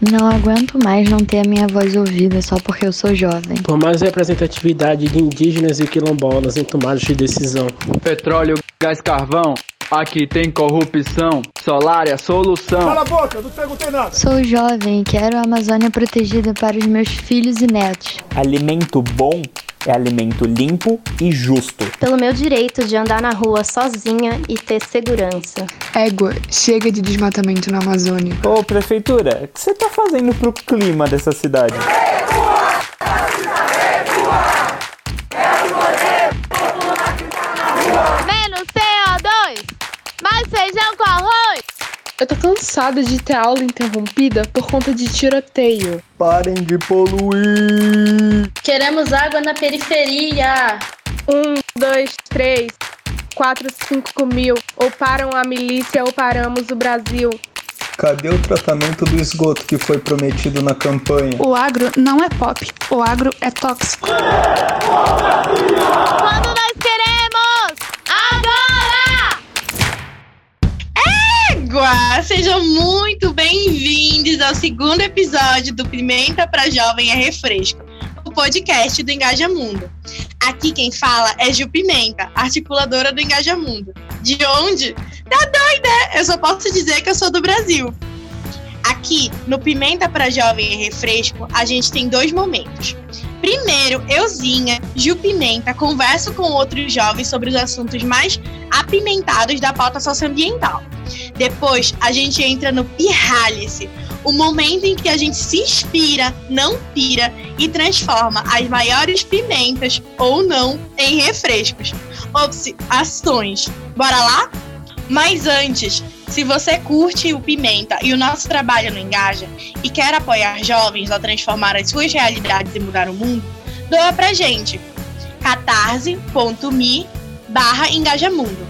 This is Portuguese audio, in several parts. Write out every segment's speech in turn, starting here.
Não aguento mais não ter a minha voz ouvida só porque eu sou jovem. Por mais representatividade de indígenas e quilombolas em tomadas de decisão. Petróleo, gás, carvão. Aqui tem corrupção. Solar é a solução. Cala a boca, não perguntei nada. Sou jovem e quero a Amazônia protegida para os meus filhos e netos. Alimento bom é alimento limpo e justo. Pelo meu direito de andar na rua sozinha e ter segurança. Égua, chega de desmatamento na Amazônia. Ô, prefeitura, o que você tá fazendo pro clima dessa cidade? Menos feijão com arroz. Eu tô cansada de ter aula interrompida por conta de tiroteio. Parem de poluir! Queremos água na periferia! Um, dois, três, quatro, cinco mil. Ou param a milícia ou paramos o Brasil. Cadê o tratamento do esgoto que foi prometido na campanha? O agro não é pop, o agro é tóxico. Quando nós Sejam muito bem-vindos ao segundo episódio do Pimenta para Jovem é Refresco, o podcast do Engaja Mundo. Aqui quem fala é Gil Pimenta, articuladora do Engaja Mundo. De onde? Tá doida? Eu só posso dizer que eu sou do Brasil. Aqui, no Pimenta para Jovem e Refresco, a gente tem dois momentos. Primeiro, euzinha, Gil Pimenta, converso com outros jovens sobre os assuntos mais apimentados da pauta socioambiental. Depois, a gente entra no Pirralhe-se, o momento em que a gente se inspira, não pira e transforma as maiores pimentas, ou não, em refrescos. Ops, ações. Bora lá? Mas antes, se você curte o Pimenta e o nosso trabalho no Engaja e quer apoiar jovens a transformar as suas realidades e mudar o mundo, doa pra gente. catarse.me barra engajamundo.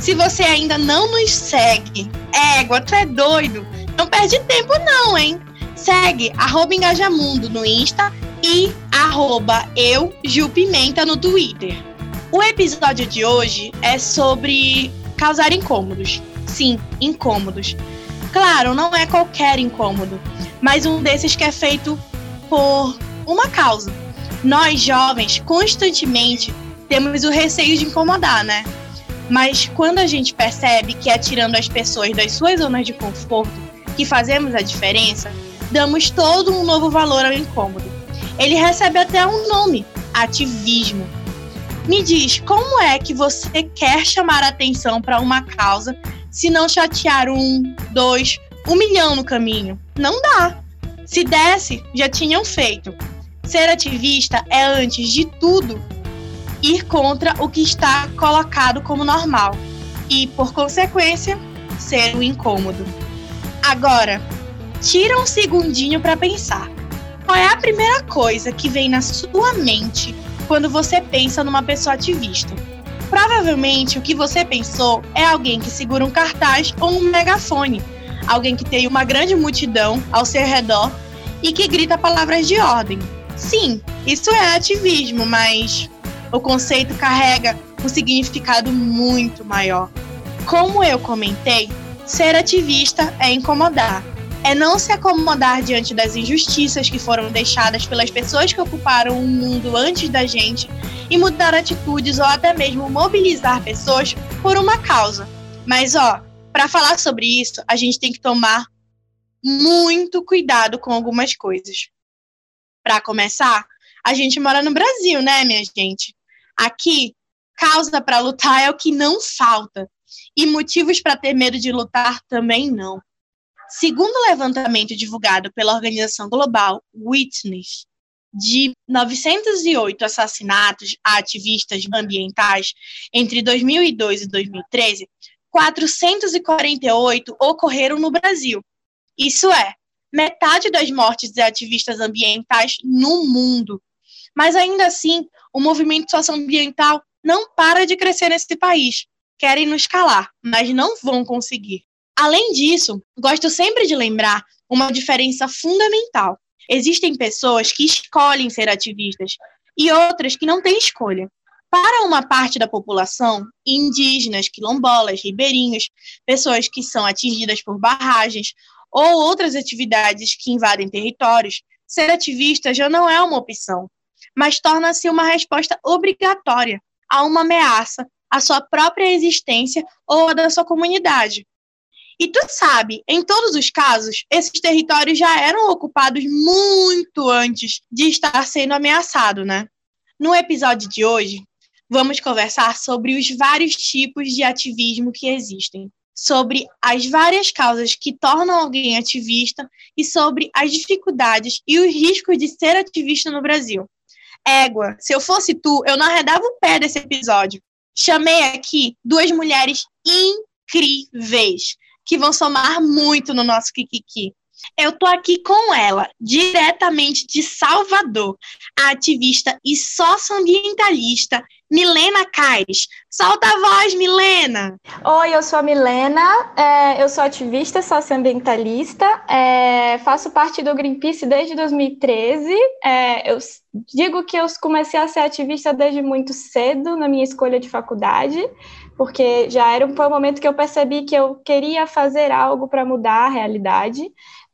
Se você ainda não nos segue, égua, tu é doido? Não perde tempo não, hein? Segue arroba engajamundo no Insta e arroba eu, Gil Pimenta, no Twitter. O episódio de hoje é sobre causar incômodos. Sim, incômodos. Claro, não é qualquer incômodo, mas um desses que é feito por uma causa. Nós, jovens, constantemente temos o receio de incomodar, né? Mas quando a gente percebe que é tirando as pessoas das suas zonas de conforto que fazemos a diferença, damos todo um novo valor ao incômodo. Ele recebe até um nome: ativismo. Me diz, como é que você quer chamar atenção para uma causa se não chatear um, dois, um milhão no caminho? Não dá. Se desse, já tinham feito. Ser ativista é, antes de tudo, ir contra o que está colocado como normal e, por consequência, ser um incômodo. Agora, tira um segundinho para pensar. Qual é a primeira coisa que vem na sua mente quando você pensa numa pessoa ativista? Provavelmente o que você pensou é alguém que segura um cartaz ou um megafone, alguém que tem uma grande multidão ao seu redor e que grita palavras de ordem. Sim, isso é ativismo, mas o conceito carrega um significado muito maior. Como eu comentei, ser ativista é incomodar. É não se acomodar diante das injustiças que foram deixadas pelas pessoas que ocuparam o mundo antes da gente e mudar atitudes ou até mesmo mobilizar pessoas por uma causa. Mas ó, para falar sobre isso, a gente tem que tomar muito cuidado com algumas coisas. Para começar, a gente mora no Brasil, né, minha gente? Aqui, causa para lutar é o que não falta. E motivos para ter medo de lutar também não. Segundo o levantamento divulgado pela organização global Witness, de 908 assassinatos a ativistas ambientais entre 2002 e 2013, 448 ocorreram no Brasil. Isso é, metade das mortes de ativistas ambientais no mundo. Mas ainda assim, o movimento socioambiental não para de crescer nesse país. Querem nos calar, mas não vão conseguir. Além disso, gosto sempre de lembrar uma diferença fundamental. Existem pessoas que escolhem ser ativistas e outras que não têm escolha. Para uma parte da população, indígenas, quilombolas, ribeirinhos, pessoas que são atingidas por barragens ou outras atividades que invadem territórios, ser ativista já não é uma opção, mas torna-se uma resposta obrigatória a uma ameaça à sua própria existência ou à da sua comunidade. E tu sabe, em todos os casos, esses territórios já eram ocupados muito antes de estar sendo ameaçado, né? No episódio de hoje, vamos conversar sobre os vários tipos de ativismo que existem, sobre as várias causas que tornam alguém ativista e sobre as dificuldades e os riscos de ser ativista no Brasil. Égua, se eu fosse tu, eu não arredava o pé desse episódio. Chamei aqui duas mulheres incríveis que vão somar muito no nosso Kikiki. Eu tô aqui com ela, diretamente de Salvador, a ativista e socioambientalista Milena Caires. Solta a voz, Milena! Oi, eu sou a Milena, é, eu sou ativista socioambientalista, é, faço parte do Greenpeace desde 2013. É, eu digo que eu comecei a ser ativista desde muito cedo na minha escolha de faculdade, porque já era foi um momento que eu percebi que eu queria fazer algo para mudar a realidade.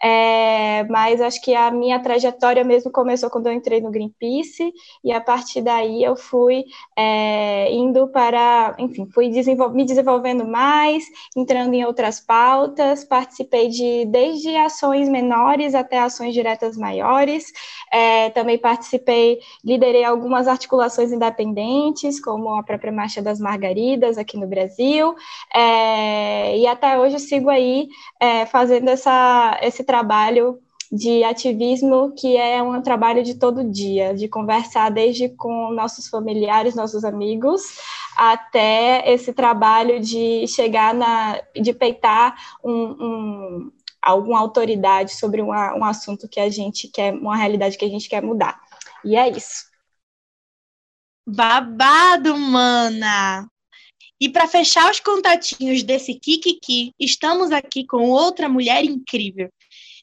É, mas acho que a minha trajetória mesmo começou quando eu entrei no Greenpeace, e a partir daí eu fui é, indo para, enfim, fui desenvol me desenvolvendo mais, entrando em outras pautas, participei de desde ações menores até ações diretas maiores, é, também participei, liderei algumas articulações independentes, como a própria Marcha das Margaridas aqui no Brasil, é, e até hoje sigo aí é, fazendo essa, esse trabalho de ativismo que é um trabalho de todo dia, de conversar desde com nossos familiares, nossos amigos, até esse trabalho de chegar na, de peitar um, um, alguma autoridade sobre uma, um assunto que a gente quer, uma realidade que a gente quer mudar. E é isso. Babado, mana! E para fechar os contatinhos desse Kikiki, estamos aqui com outra mulher incrível.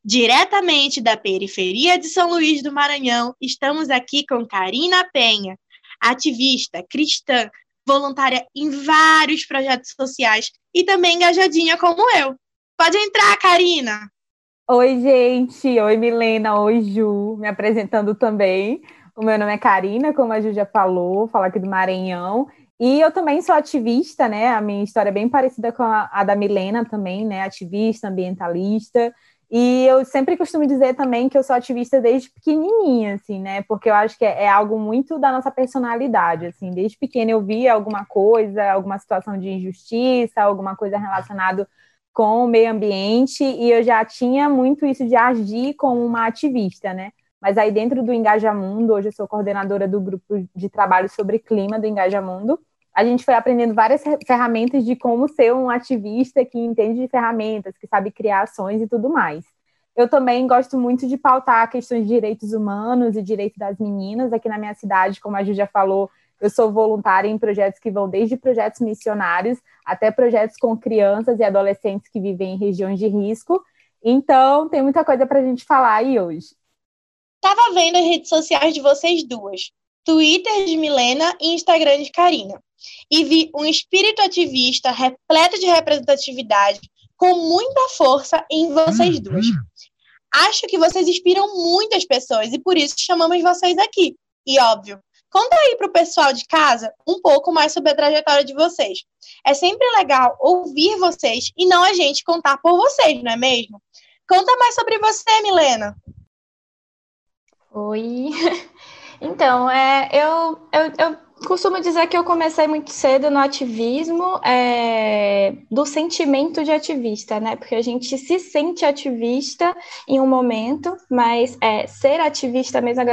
Diretamente da periferia de São Luís do Maranhão, estamos aqui com Karina Penha, ativista, cristã, voluntária em vários projetos sociais e também engajadinha como eu. Pode entrar, Karina. Oi, gente. Oi, Milena. Oi, Ju. Me apresentando também. O meu nome é Karina, como a Ju já falou, falo aqui do Maranhão. E eu também sou ativista, né? A minha história é bem parecida com a, a da Milena também, né? Ativista, ambientalista. E eu sempre costumo dizer também que eu sou ativista desde pequenininha, assim, né? Porque eu acho que é, é, algo muito da nossa personalidade, assim. Desde pequena eu via alguma coisa, alguma situação de injustiça, alguma coisa relacionada com o meio ambiente e eu já tinha muito isso de agir como uma ativista, né? Mas aí dentro do Engajamundo, hoje eu sou coordenadora do grupo de trabalho sobre clima do Engajamundo, a gente foi aprendendo várias ferramentas de como ser um ativista que entende de ferramentas, que sabe criar ações e tudo mais. Eu também gosto muito de pautar questões de direitos humanos e direitos das meninas aqui na minha cidade, como a Ju já falou, eu sou voluntária em projetos que vão desde projetos missionários até projetos com crianças e adolescentes que vivem em regiões de risco. Então, tem muita coisa para a gente falar aí hoje. Tava vendo as redes sociais de vocês duas, Twitter de Milena e Instagram de Karina e vi um espírito ativista repleto de representatividade, com muita força em vocês duas. Acho que vocês inspiram muitas pessoas e por isso chamamos vocês aqui. E óbvio, conta aí para o pessoal de casa um pouco mais sobre a trajetória de vocês. É sempre legal ouvir vocês e não a gente contar por vocês, não é mesmo? Conta mais sobre você, Milena. Oi. Então, é, eu, eu, eu costumo dizer que eu comecei muito cedo no ativismo, é, do sentimento de ativista, né? Porque a gente se sente ativista em um momento, mas é, ser ativista mesmo,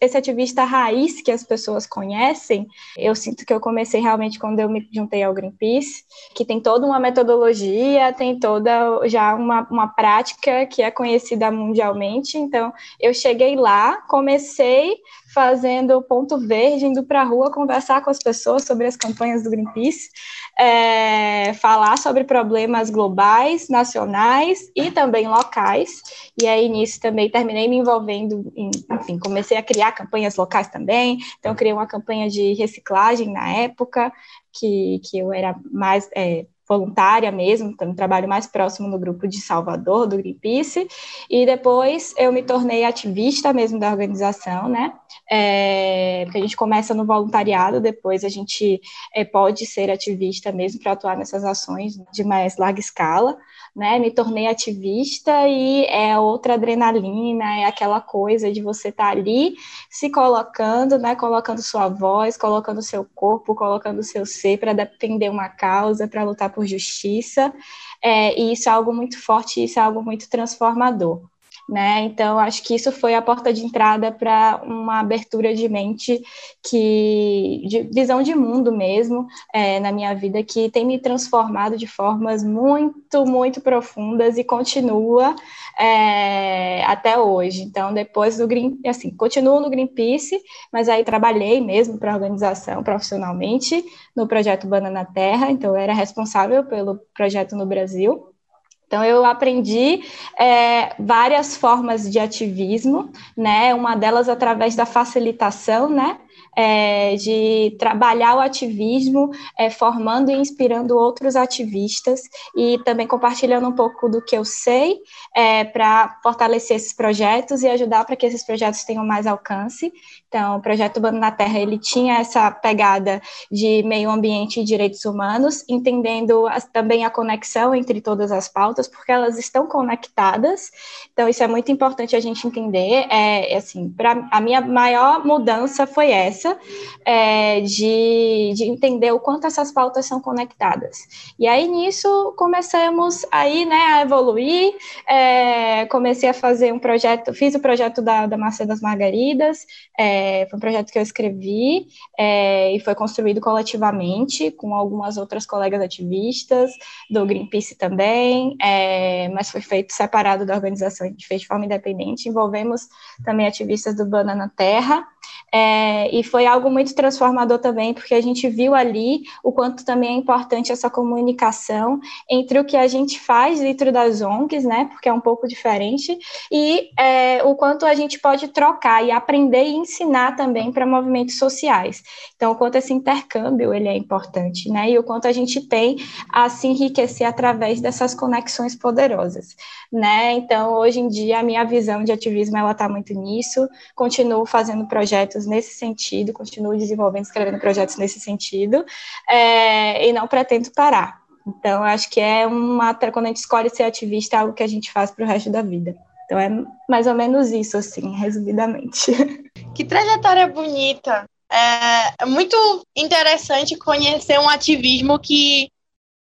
esse ativista raiz que as pessoas conhecem, eu sinto que eu comecei realmente quando eu me juntei ao Greenpeace, que tem toda uma metodologia, tem toda já uma, uma prática que é conhecida mundialmente. Então, eu cheguei lá, comecei fazendo ponto verde, indo para a rua conversar com as pessoas sobre as campanhas do Greenpeace, é, falar sobre problemas globais, nacionais e também locais. E aí, nisso, também terminei me envolvendo, em, enfim, comecei a criar campanhas locais também. Então, criei uma campanha de reciclagem na época, que, que eu era mais. É, voluntária mesmo, então trabalho mais próximo no grupo de Salvador, do Greenpeace, e depois eu me tornei ativista mesmo da organização, né, é, porque a gente começa no voluntariado, depois a gente é, pode ser ativista mesmo para atuar nessas ações de mais larga escala, né, me tornei ativista e é outra adrenalina, é aquela coisa de você estar tá ali se colocando, né, colocando sua voz, colocando seu corpo, colocando seu ser para defender uma causa, para lutar por justiça, é, e isso é algo muito forte, isso é algo muito transformador né? Então, acho que isso foi a porta de entrada para uma abertura de mente que, de visão de mundo mesmo, é, na minha vida, que tem me transformado de formas muito, muito profundas e continua é, até hoje. Então, depois do Green, assim, continuo no Greenpeace, mas aí trabalhei mesmo para a organização profissionalmente no projeto Banana Terra, então eu era responsável pelo projeto no Brasil. Então, eu aprendi é, várias formas de ativismo, né? Uma delas através da facilitação, né? É, de trabalhar o ativismo, é, formando e inspirando outros ativistas e também compartilhando um pouco do que eu sei é, para fortalecer esses projetos e ajudar para que esses projetos tenham mais alcance. Então, o projeto Bando na Terra ele tinha essa pegada de meio ambiente e direitos humanos, entendendo as, também a conexão entre todas as pautas, porque elas estão conectadas. Então, isso é muito importante a gente entender. É, assim, para a minha maior mudança foi essa é, de, de entender o quanto essas pautas são conectadas. E aí, nisso, começamos aí, né, a evoluir, é, comecei a fazer um projeto, fiz o projeto da, da Macia das Margaridas, é, foi um projeto que eu escrevi é, e foi construído coletivamente com algumas outras colegas ativistas, do Greenpeace também, é, mas foi feito separado da organização, a gente fez de forma independente, envolvemos também ativistas do Banana Terra, é, e foi algo muito transformador também, porque a gente viu ali o quanto também é importante essa comunicação entre o que a gente faz dentro das ONGs, né, porque é um pouco diferente, e é, o quanto a gente pode trocar e aprender e ensinar também para movimentos sociais. Então, o quanto esse intercâmbio ele é importante, né, e o quanto a gente tem a se enriquecer através dessas conexões poderosas, né. Então, hoje em dia, a minha visão de ativismo ela está muito nisso. Continuo fazendo projetos nesse sentido, continuo desenvolvendo, escrevendo projetos nesse sentido, é, e não pretendo parar. Então, acho que é uma. Quando a gente escolhe ser ativista, é algo que a gente faz para o resto da vida. Então, é mais ou menos isso, assim, resumidamente. Que trajetória bonita! É muito interessante conhecer um ativismo que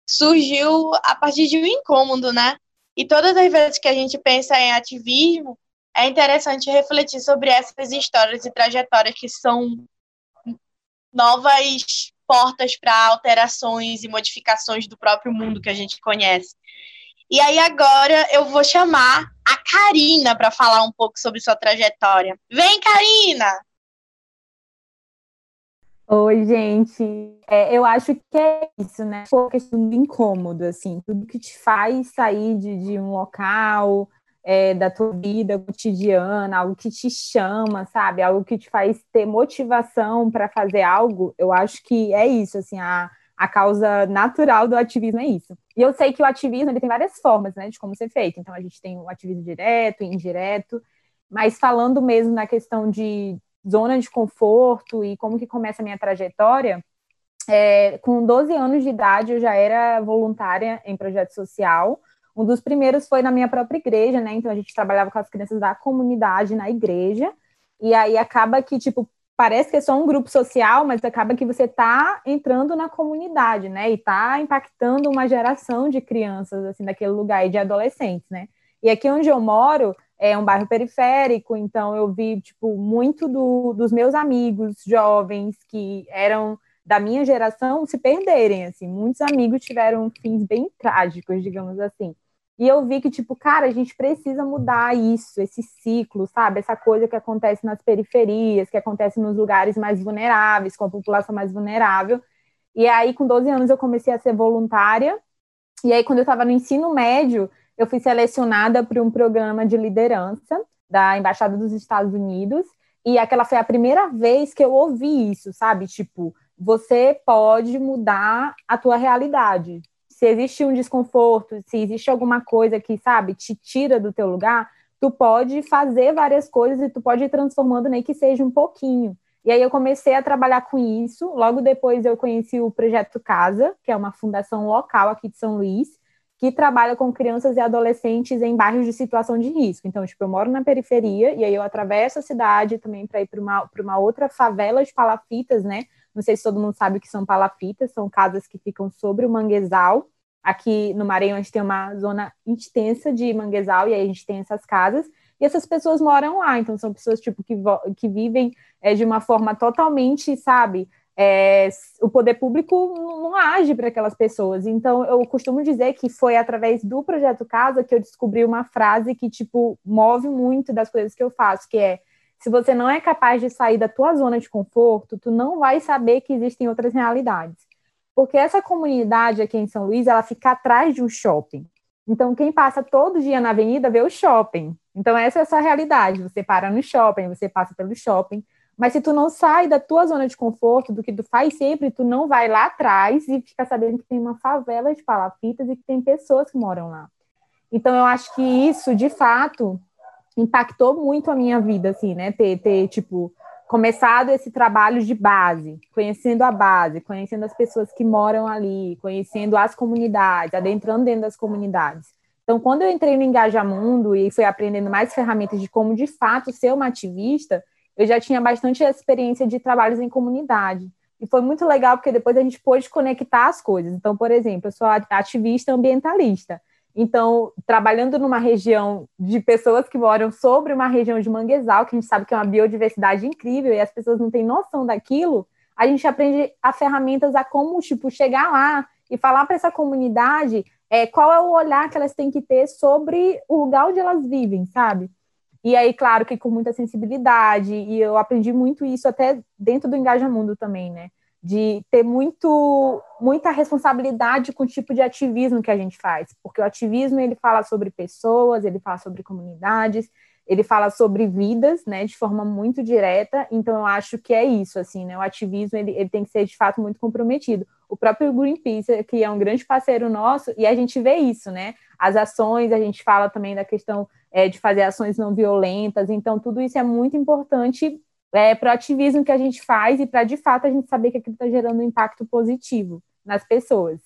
surgiu a partir de um incômodo, né? E todas as vezes que a gente pensa em ativismo, é interessante refletir sobre essas histórias e trajetórias que são novas portas para alterações e modificações do próprio mundo que a gente conhece. E aí agora eu vou chamar a Karina para falar um pouco sobre sua trajetória. Vem, Karina! Oi, gente. É, eu acho que é isso, né? Foi questão do incômodo, assim, tudo que te faz sair de, de um local, é, da tua vida cotidiana, algo que te chama, sabe? Algo que te faz ter motivação para fazer algo, eu acho que é isso, assim, a, a causa natural do ativismo é isso. E eu sei que o ativismo ele tem várias formas, né, de como ser feito. Então a gente tem o ativismo direto, indireto, mas falando mesmo na questão de zona de conforto e como que começa a minha trajetória, é, com 12 anos de idade eu já era voluntária em projeto social, um dos primeiros foi na minha própria igreja, né? Então a gente trabalhava com as crianças da comunidade na igreja. E aí acaba que, tipo, parece que é só um grupo social, mas acaba que você está entrando na comunidade, né? E está impactando uma geração de crianças, assim, daquele lugar e de adolescentes, né? E aqui onde eu moro é um bairro periférico, então eu vi, tipo, muito do, dos meus amigos jovens que eram da minha geração se perderem, assim. Muitos amigos tiveram fins bem trágicos, digamos assim. E eu vi que, tipo, cara, a gente precisa mudar isso, esse ciclo, sabe? Essa coisa que acontece nas periferias, que acontece nos lugares mais vulneráveis, com a população mais vulnerável. E aí, com 12 anos, eu comecei a ser voluntária. E aí, quando eu estava no ensino médio, eu fui selecionada para um programa de liderança da Embaixada dos Estados Unidos. E aquela foi a primeira vez que eu ouvi isso, sabe? Tipo, você pode mudar a tua realidade se existe um desconforto, se existe alguma coisa que, sabe, te tira do teu lugar, tu pode fazer várias coisas e tu pode ir transformando nem que seja um pouquinho. E aí eu comecei a trabalhar com isso. Logo depois eu conheci o Projeto Casa, que é uma fundação local aqui de São Luís, que trabalha com crianças e adolescentes em bairros de situação de risco. Então, tipo, eu moro na periferia e aí eu atravesso a cidade também para ir para uma, uma outra favela de palafitas, né? Não sei se todo mundo sabe o que são palafitas, são casas que ficam sobre o manguezal. Aqui no Maranhão a gente tem uma zona extensa de manguezal e aí a gente tem essas casas e essas pessoas moram lá, então são pessoas tipo que, que vivem é, de uma forma totalmente, sabe? É, o poder público não, age para aquelas pessoas. Então eu costumo dizer que foi através do projeto Casa que eu descobri uma frase que tipo move muito das coisas que eu faço, que é se você não é capaz de sair da tua zona de conforto, tu não vai saber que existem outras realidades. Porque essa comunidade aqui em São Luís, ela fica atrás de um shopping. Então, quem passa todo dia na avenida vê o shopping. Então, essa é a sua realidade. Você para no shopping, você passa pelo shopping. Mas se tu não sai da tua zona de conforto, do que tu faz sempre, tu não vai lá atrás e fica sabendo que tem uma favela de palafitas e que tem pessoas que moram lá. Então, eu acho que isso, de fato, impactou muito a minha vida, assim, né? Ter, ter, tipo, começado esse trabalho de base, conhecendo a base, conhecendo as pessoas que moram ali, conhecendo as comunidades, adentrando dentro das comunidades. Então, quando eu entrei no Engajamundo e fui aprendendo mais ferramentas de como, de fato, ser uma ativista, eu já tinha bastante experiência de trabalhos em comunidade. E foi muito legal, porque depois a gente pôde conectar as coisas. Então, por exemplo, eu sou ativista ambientalista. Então, trabalhando numa região de pessoas que moram sobre uma região de manguezal, que a gente sabe que é uma biodiversidade incrível e as pessoas não têm noção daquilo, a gente aprende a ferramentas a como, tipo, chegar lá e falar para essa comunidade é, qual é o olhar que elas têm que ter sobre o lugar onde elas vivem, sabe? E aí, claro que com muita sensibilidade, e eu aprendi muito isso até dentro do Engajamundo também, né? De ter muito, muita responsabilidade com o tipo de ativismo que a gente faz, porque o ativismo ele fala sobre pessoas, ele fala sobre comunidades, ele fala sobre vidas, né, de forma muito direta, então eu acho que é isso, assim, né, o ativismo ele, ele tem que ser de fato muito comprometido. O próprio Greenpeace, que é um grande parceiro nosso, e a gente vê isso, né, as ações, a gente fala também da questão é, de fazer ações não violentas, então tudo isso é muito importante é, para o ativismo que a gente faz e para de fato a gente saber que aquilo está gerando um impacto positivo nas pessoas.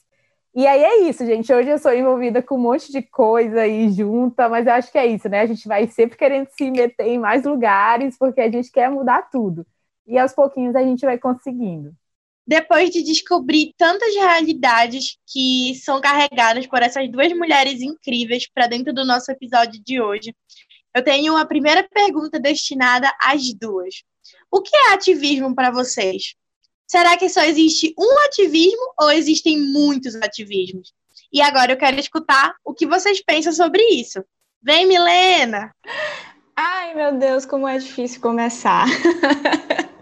E aí é isso, gente. Hoje eu sou envolvida com um monte de coisa aí junta, mas eu acho que é isso, né? A gente vai sempre querendo se meter em mais lugares porque a gente quer mudar tudo. E aos pouquinhos a gente vai conseguindo. Depois de descobrir tantas realidades que são carregadas por essas duas mulheres incríveis para dentro do nosso episódio de hoje, eu tenho uma primeira pergunta destinada às duas. O que é ativismo para vocês? Será que só existe um ativismo ou existem muitos ativismos? E agora eu quero escutar o que vocês pensam sobre isso. Vem, Milena! Ai, meu Deus, como é difícil começar.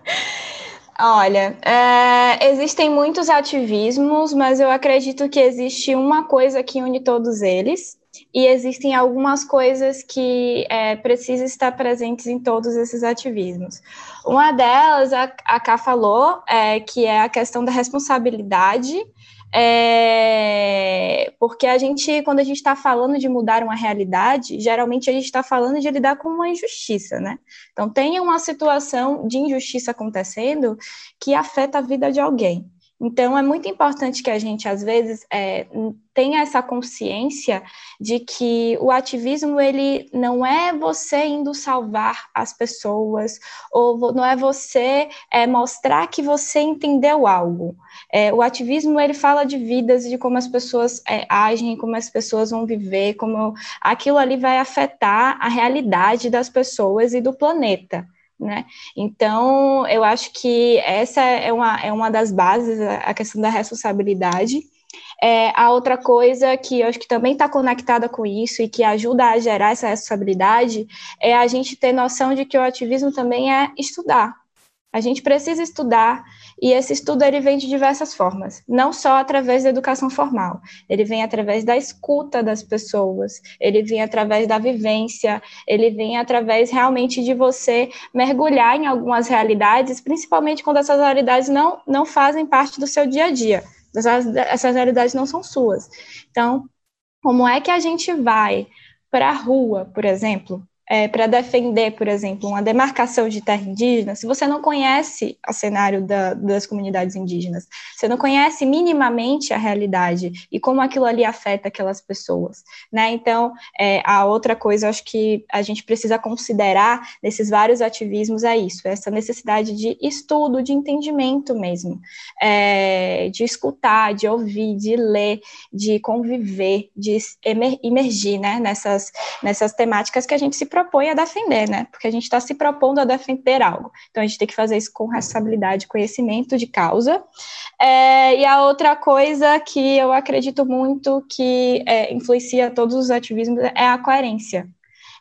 Olha, é, existem muitos ativismos, mas eu acredito que existe uma coisa que une todos eles, e existem algumas coisas que é, precisam estar presentes em todos esses ativismos. Uma delas, a, a Ká falou, é, que é a questão da responsabilidade, é, porque a gente, quando a gente está falando de mudar uma realidade, geralmente a gente está falando de lidar com uma injustiça, né? Então, tem uma situação de injustiça acontecendo que afeta a vida de alguém. Então, é muito importante que a gente, às vezes, é, tenha essa consciência de que o ativismo, ele não é você indo salvar as pessoas, ou não é você é, mostrar que você entendeu algo. É, o ativismo, ele fala de vidas, de como as pessoas é, agem, como as pessoas vão viver, como aquilo ali vai afetar a realidade das pessoas e do planeta né? Então, eu acho que essa é uma, é uma das bases, a questão da responsabilidade. É, a outra coisa que eu acho que também está conectada com isso e que ajuda a gerar essa responsabilidade é a gente ter noção de que o ativismo também é estudar. A gente precisa estudar e esse estudo ele vem de diversas formas, não só através da educação formal. Ele vem através da escuta das pessoas, ele vem através da vivência, ele vem através realmente de você mergulhar em algumas realidades, principalmente quando essas realidades não, não fazem parte do seu dia a dia. Essas, essas realidades não são suas. Então, como é que a gente vai para a rua, por exemplo, é, para defender, por exemplo, uma demarcação de terra indígena, se você não conhece o cenário da, das comunidades indígenas, você não conhece minimamente a realidade e como aquilo ali afeta aquelas pessoas, né? Então, é, a outra coisa, acho que a gente precisa considerar nesses vários ativismos é isso, essa necessidade de estudo, de entendimento mesmo, é, de escutar, de ouvir, de ler, de conviver, de emergir, né? Nessas, nessas temáticas que a gente se a defender, né? Porque a gente está se propondo a defender algo. Então a gente tem que fazer isso com responsabilidade, conhecimento de causa. É, e a outra coisa que eu acredito muito que é, influencia todos os ativismos é a coerência.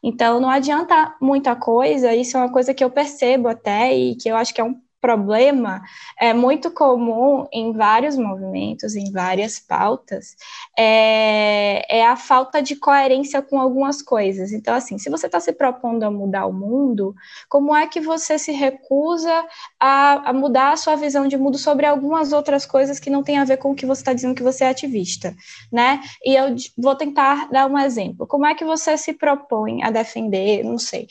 Então não adianta muita coisa, isso é uma coisa que eu percebo até e que eu acho que é um problema é muito comum em vários movimentos, em várias pautas, é, é a falta de coerência com algumas coisas. Então, assim, se você está se propondo a mudar o mundo, como é que você se recusa a, a, mudar a sua visão de mundo sobre algumas outras coisas que não tem a ver com o que você está dizendo que você é ativista, né? E eu vou tentar dar um exemplo. Como é que você se propõe a defender, não sei,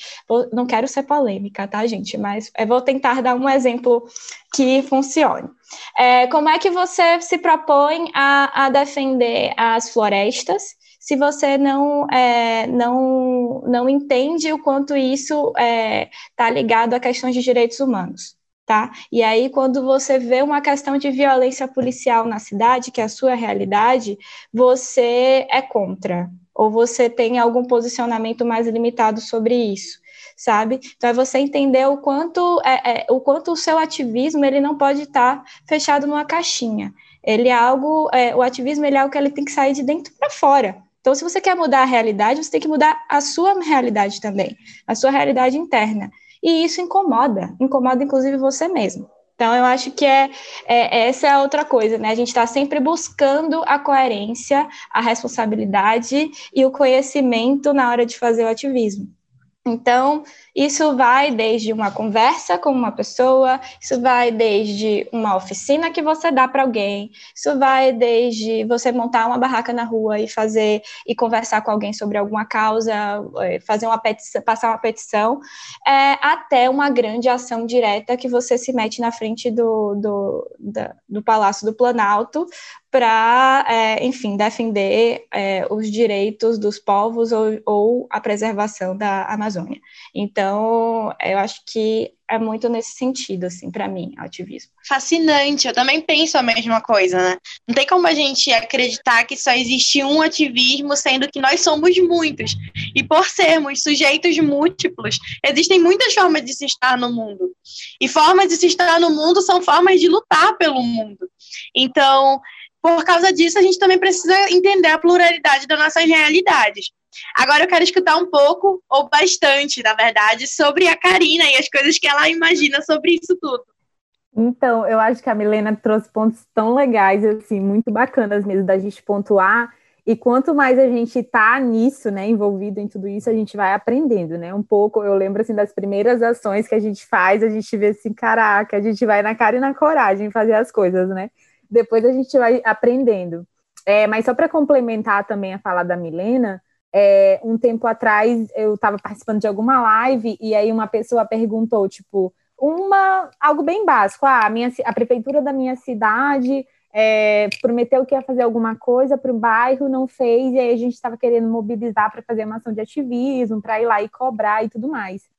não quero ser polêmica, tá, gente? Mas eu vou tentar dar um exemplo exemplo que funcione. É, como é que você se propõe a, a defender as florestas se você não, é, não, não entende o quanto isso está é, tá ligado a questões de direitos humanos? Tá? E aí, quando você vê uma questão de violência policial na cidade, que é a sua realidade, você é contra, ou você tem algum posicionamento mais limitado sobre isso sabe? Então é você entender o quanto é, é o quanto o seu ativismo ele não pode estar fechado numa caixinha. Ele é algo, é, o ativismo ele é algo que ele tem que sair de dentro para fora. Então, se você quer mudar a realidade, você tem que mudar a sua realidade também, a sua realidade interna. E isso incomoda, incomoda inclusive você mesmo. Então, eu acho que é, é essa é outra coisa, né? A gente está sempre buscando a coerência, a responsabilidade e o conhecimento na hora de fazer o ativismo. Então, isso vai desde uma conversa com uma pessoa, isso vai desde uma oficina que você dá para alguém, isso vai desde você montar uma barraca na rua e fazer e conversar com alguém sobre alguma causa, é, fazer uma petição, passar uma petição, é, até uma grande ação direta que você se mete na frente do, do, da, do Palácio do Planalto para, é, enfim, defender é, os direitos dos povos ou, ou a preservação da Amazônia. Então, então, eu acho que é muito nesse sentido, assim, para mim, ativismo. Fascinante, eu também penso a mesma coisa, né? Não tem como a gente acreditar que só existe um ativismo, sendo que nós somos muitos. E por sermos sujeitos múltiplos, existem muitas formas de se estar no mundo. E formas de se estar no mundo são formas de lutar pelo mundo. Então, por causa disso, a gente também precisa entender a pluralidade das nossas realidades. Agora eu quero escutar um pouco, ou bastante, na verdade, sobre a Karina e as coisas que ela imagina sobre isso tudo. Então, eu acho que a Milena trouxe pontos tão legais, assim, muito bacanas mesmo da gente pontuar. E quanto mais a gente tá nisso, né, envolvido em tudo isso, a gente vai aprendendo, né? Um pouco, eu lembro assim das primeiras ações que a gente faz, a gente vê assim, caraca, a gente vai na cara e na coragem fazer as coisas, né? Depois a gente vai aprendendo. É, mas só para complementar também a fala da Milena, é, um tempo atrás eu estava participando de alguma live e aí uma pessoa perguntou, tipo, uma algo bem básico, ah, a, minha, a prefeitura da minha cidade é, prometeu que ia fazer alguma coisa para o bairro, não fez, e aí a gente estava querendo mobilizar para fazer uma ação de ativismo, para ir lá e cobrar e tudo mais.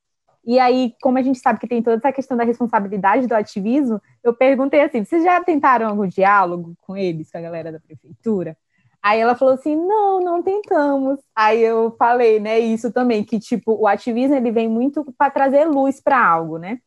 E aí, como a gente sabe que tem toda essa questão da responsabilidade do ativismo, eu perguntei assim: vocês já tentaram algum diálogo com eles, com a galera da prefeitura? Aí ela falou assim: não, não tentamos. Aí eu falei, né, isso também, que tipo, o ativismo ele vem muito para trazer luz para algo, né?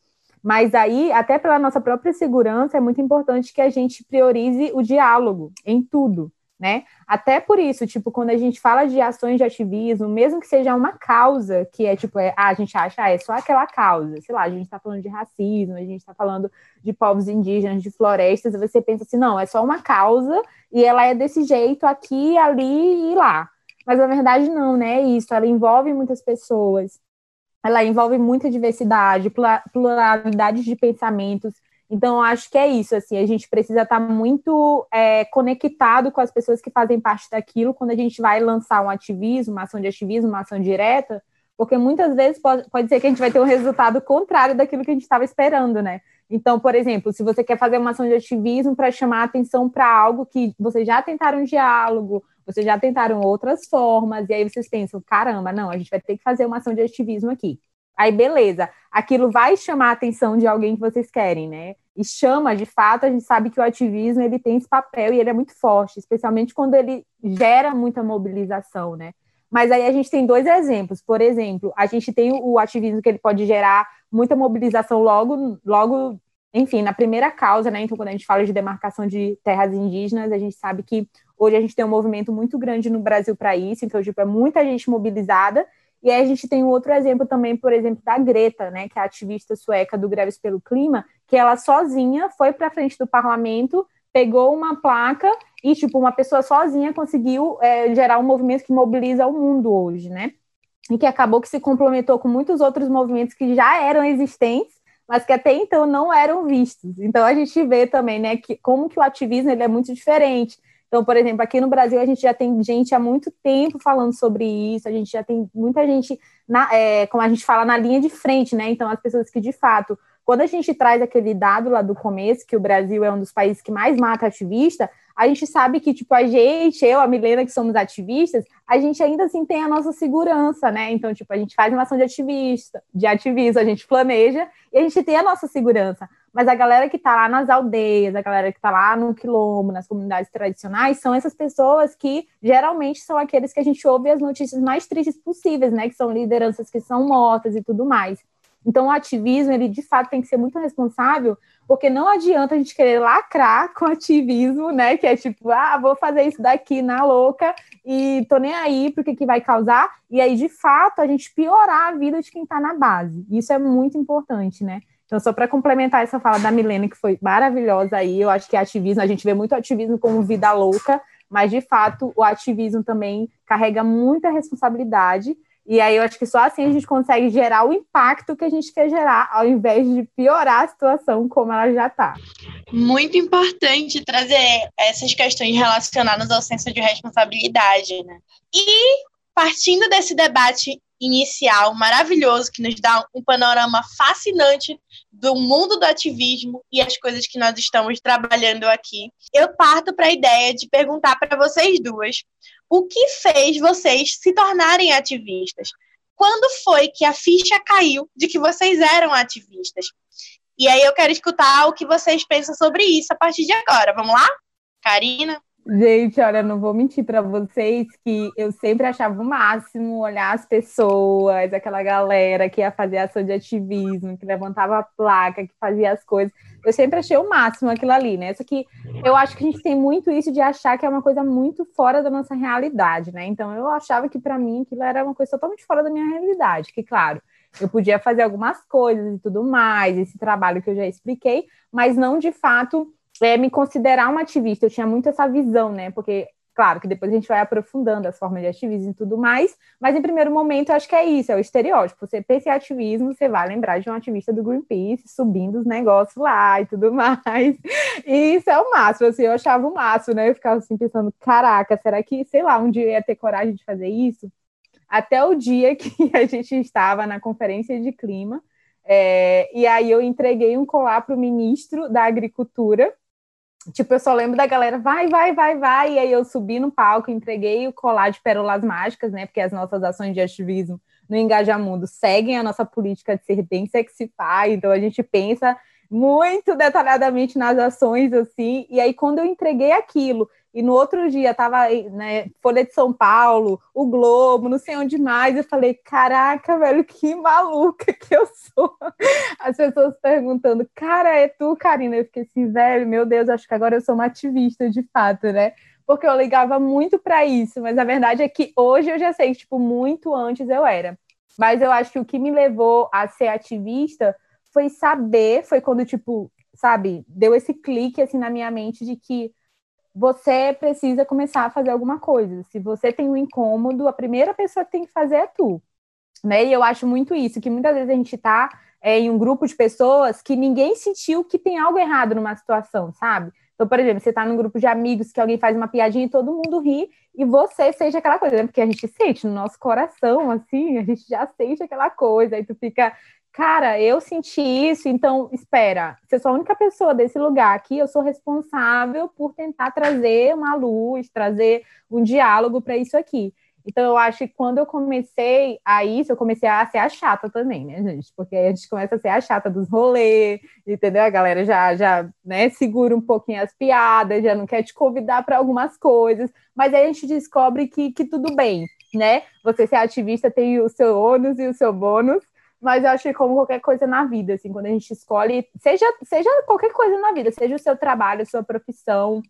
Mas aí, até pela nossa própria segurança, é muito importante que a gente priorize o diálogo em tudo, né? Até por isso, tipo, quando a gente fala de ações de ativismo, mesmo que seja uma causa, que é tipo, é, ah, a gente acha, ah, é só aquela causa, sei lá, a gente está falando de racismo, a gente está falando de povos indígenas, de florestas, e você pensa assim, não, é só uma causa e ela é desse jeito aqui, ali e lá. Mas na verdade não, né? É isso, ela envolve muitas pessoas, ela envolve muita diversidade, pluralidade de pensamentos. Então, acho que é isso, assim, a gente precisa estar muito é, conectado com as pessoas que fazem parte daquilo quando a gente vai lançar um ativismo, uma ação de ativismo, uma ação direta, porque muitas vezes pode, pode ser que a gente vai ter um resultado contrário daquilo que a gente estava esperando, né? Então, por exemplo, se você quer fazer uma ação de ativismo para chamar atenção para algo que vocês já tentaram diálogo, vocês já tentaram outras formas, e aí vocês pensam, caramba, não, a gente vai ter que fazer uma ação de ativismo aqui. Aí, beleza, aquilo vai chamar a atenção de alguém que vocês querem, né? E chama, de fato, a gente sabe que o ativismo ele tem esse papel e ele é muito forte, especialmente quando ele gera muita mobilização, né? Mas aí a gente tem dois exemplos. Por exemplo, a gente tem o ativismo que ele pode gerar muita mobilização logo, logo, enfim, na primeira causa, né? Então, quando a gente fala de demarcação de terras indígenas, a gente sabe que Hoje a gente tem um movimento muito grande no Brasil para isso, então, tipo, é muita gente mobilizada. E aí a gente tem outro exemplo também, por exemplo, da Greta, né, que é a ativista sueca do Greves pelo Clima, que ela sozinha foi para frente do parlamento, pegou uma placa e, tipo, uma pessoa sozinha conseguiu é, gerar um movimento que mobiliza o mundo hoje, né? E que acabou que se complementou com muitos outros movimentos que já eram existentes, mas que até então não eram vistos. Então a gente vê também, né, que como que o ativismo ele é muito diferente. Então, por exemplo, aqui no Brasil a gente já tem gente há muito tempo falando sobre isso, a gente já tem muita gente, na, é, como a gente fala, na linha de frente, né? Então, as pessoas que de fato, quando a gente traz aquele dado lá do começo, que o Brasil é um dos países que mais mata ativista, a gente sabe que, tipo, a gente, eu, a Milena, que somos ativistas, a gente ainda assim tem a nossa segurança, né? Então, tipo, a gente faz uma ação de ativista, de ativismo, a gente planeja e a gente tem a nossa segurança. Mas a galera que está lá nas aldeias, a galera que está lá no quilombo, nas comunidades tradicionais, são essas pessoas que geralmente são aqueles que a gente ouve as notícias mais tristes possíveis, né? Que são lideranças que são mortas e tudo mais. Então, o ativismo, ele de fato tem que ser muito responsável, porque não adianta a gente querer lacrar com ativismo, né? Que é tipo, ah, vou fazer isso daqui na louca e tô nem aí porque que vai causar. E aí, de fato, a gente piorar a vida de quem está na base. Isso é muito importante, né? Então, só para complementar essa fala da Milena, que foi maravilhosa aí, eu acho que ativismo, a gente vê muito ativismo como vida louca, mas de fato o ativismo também carrega muita responsabilidade. E aí eu acho que só assim a gente consegue gerar o impacto que a gente quer gerar, ao invés de piorar a situação como ela já está. Muito importante trazer essas questões relacionadas ao senso de responsabilidade, né? E partindo desse debate inicial maravilhoso que nos dá um panorama fascinante do mundo do ativismo e as coisas que nós estamos trabalhando aqui. Eu parto para a ideia de perguntar para vocês duas o que fez vocês se tornarem ativistas? Quando foi que a ficha caiu de que vocês eram ativistas? E aí eu quero escutar o que vocês pensam sobre isso a partir de agora. Vamos lá? Karina? Gente, olha, não vou mentir para vocês que eu sempre achava o máximo olhar as pessoas, aquela galera que ia fazer ação de ativismo, que levantava a placa, que fazia as coisas. Eu sempre achei o máximo aquilo ali, né? Só que eu acho que a gente tem muito isso de achar que é uma coisa muito fora da nossa realidade, né? Então eu achava que para mim aquilo era uma coisa totalmente fora da minha realidade, que claro, eu podia fazer algumas coisas e tudo mais, esse trabalho que eu já expliquei, mas não de fato é, me considerar uma ativista. Eu tinha muito essa visão, né? Porque, claro, que depois a gente vai aprofundando as formas de ativismo e tudo mais, mas em primeiro momento acho que é isso, é o estereótipo. Você pensa em ativismo, você vai lembrar de um ativista do Greenpeace subindo os negócios lá e tudo mais. E isso é o máximo, assim, eu achava o máximo, né? Eu ficava assim pensando, caraca, será que, sei lá, um dia eu ia ter coragem de fazer isso? Até o dia que a gente estava na conferência de clima, é, e aí eu entreguei um colar para o ministro da Agricultura, Tipo, eu só lembro da galera, vai, vai, vai, vai. E aí eu subi no palco, entreguei o colar de pérolas mágicas, né? Porque as nossas ações de ativismo no Engajamundo seguem a nossa política de ser bem sexify. Então a gente pensa muito detalhadamente nas ações, assim. E aí, quando eu entreguei aquilo, e no outro dia tava né, Folha de São Paulo, o Globo, não sei onde mais. Eu falei, caraca, velho, que maluca que eu sou. As pessoas perguntando, cara, é tu, Karina? Eu fiquei assim, velho, meu Deus, acho que agora eu sou uma ativista de fato, né? Porque eu ligava muito para isso, mas a verdade é que hoje eu já sei que, tipo, muito antes eu era. Mas eu acho que o que me levou a ser ativista foi saber, foi quando, tipo, sabe, deu esse clique assim na minha mente de que você precisa começar a fazer alguma coisa. Se você tem um incômodo, a primeira pessoa que tem que fazer é tu. Né? E eu acho muito isso, que muitas vezes a gente está é, em um grupo de pessoas que ninguém sentiu que tem algo errado numa situação, sabe? Então, por exemplo, você está num grupo de amigos que alguém faz uma piadinha e todo mundo ri, e você seja aquela coisa, né? Porque a gente sente no nosso coração, assim, a gente já sente aquela coisa, aí tu fica, cara, eu senti isso, então espera, se eu sou a única pessoa desse lugar aqui, eu sou responsável por tentar trazer uma luz, trazer um diálogo para isso aqui. Então, eu acho que quando eu comecei a isso, eu comecei a ser a chata também, né, gente? Porque a gente começa a ser a chata dos rolês, entendeu? A galera já, já né, segura um pouquinho as piadas, já não quer te convidar para algumas coisas, mas aí a gente descobre que, que tudo bem, né? Você ser ativista tem o seu ônus e o seu bônus, mas eu acho que como qualquer coisa na vida, assim, quando a gente escolhe, seja, seja qualquer coisa na vida, seja o seu trabalho, sua profissão,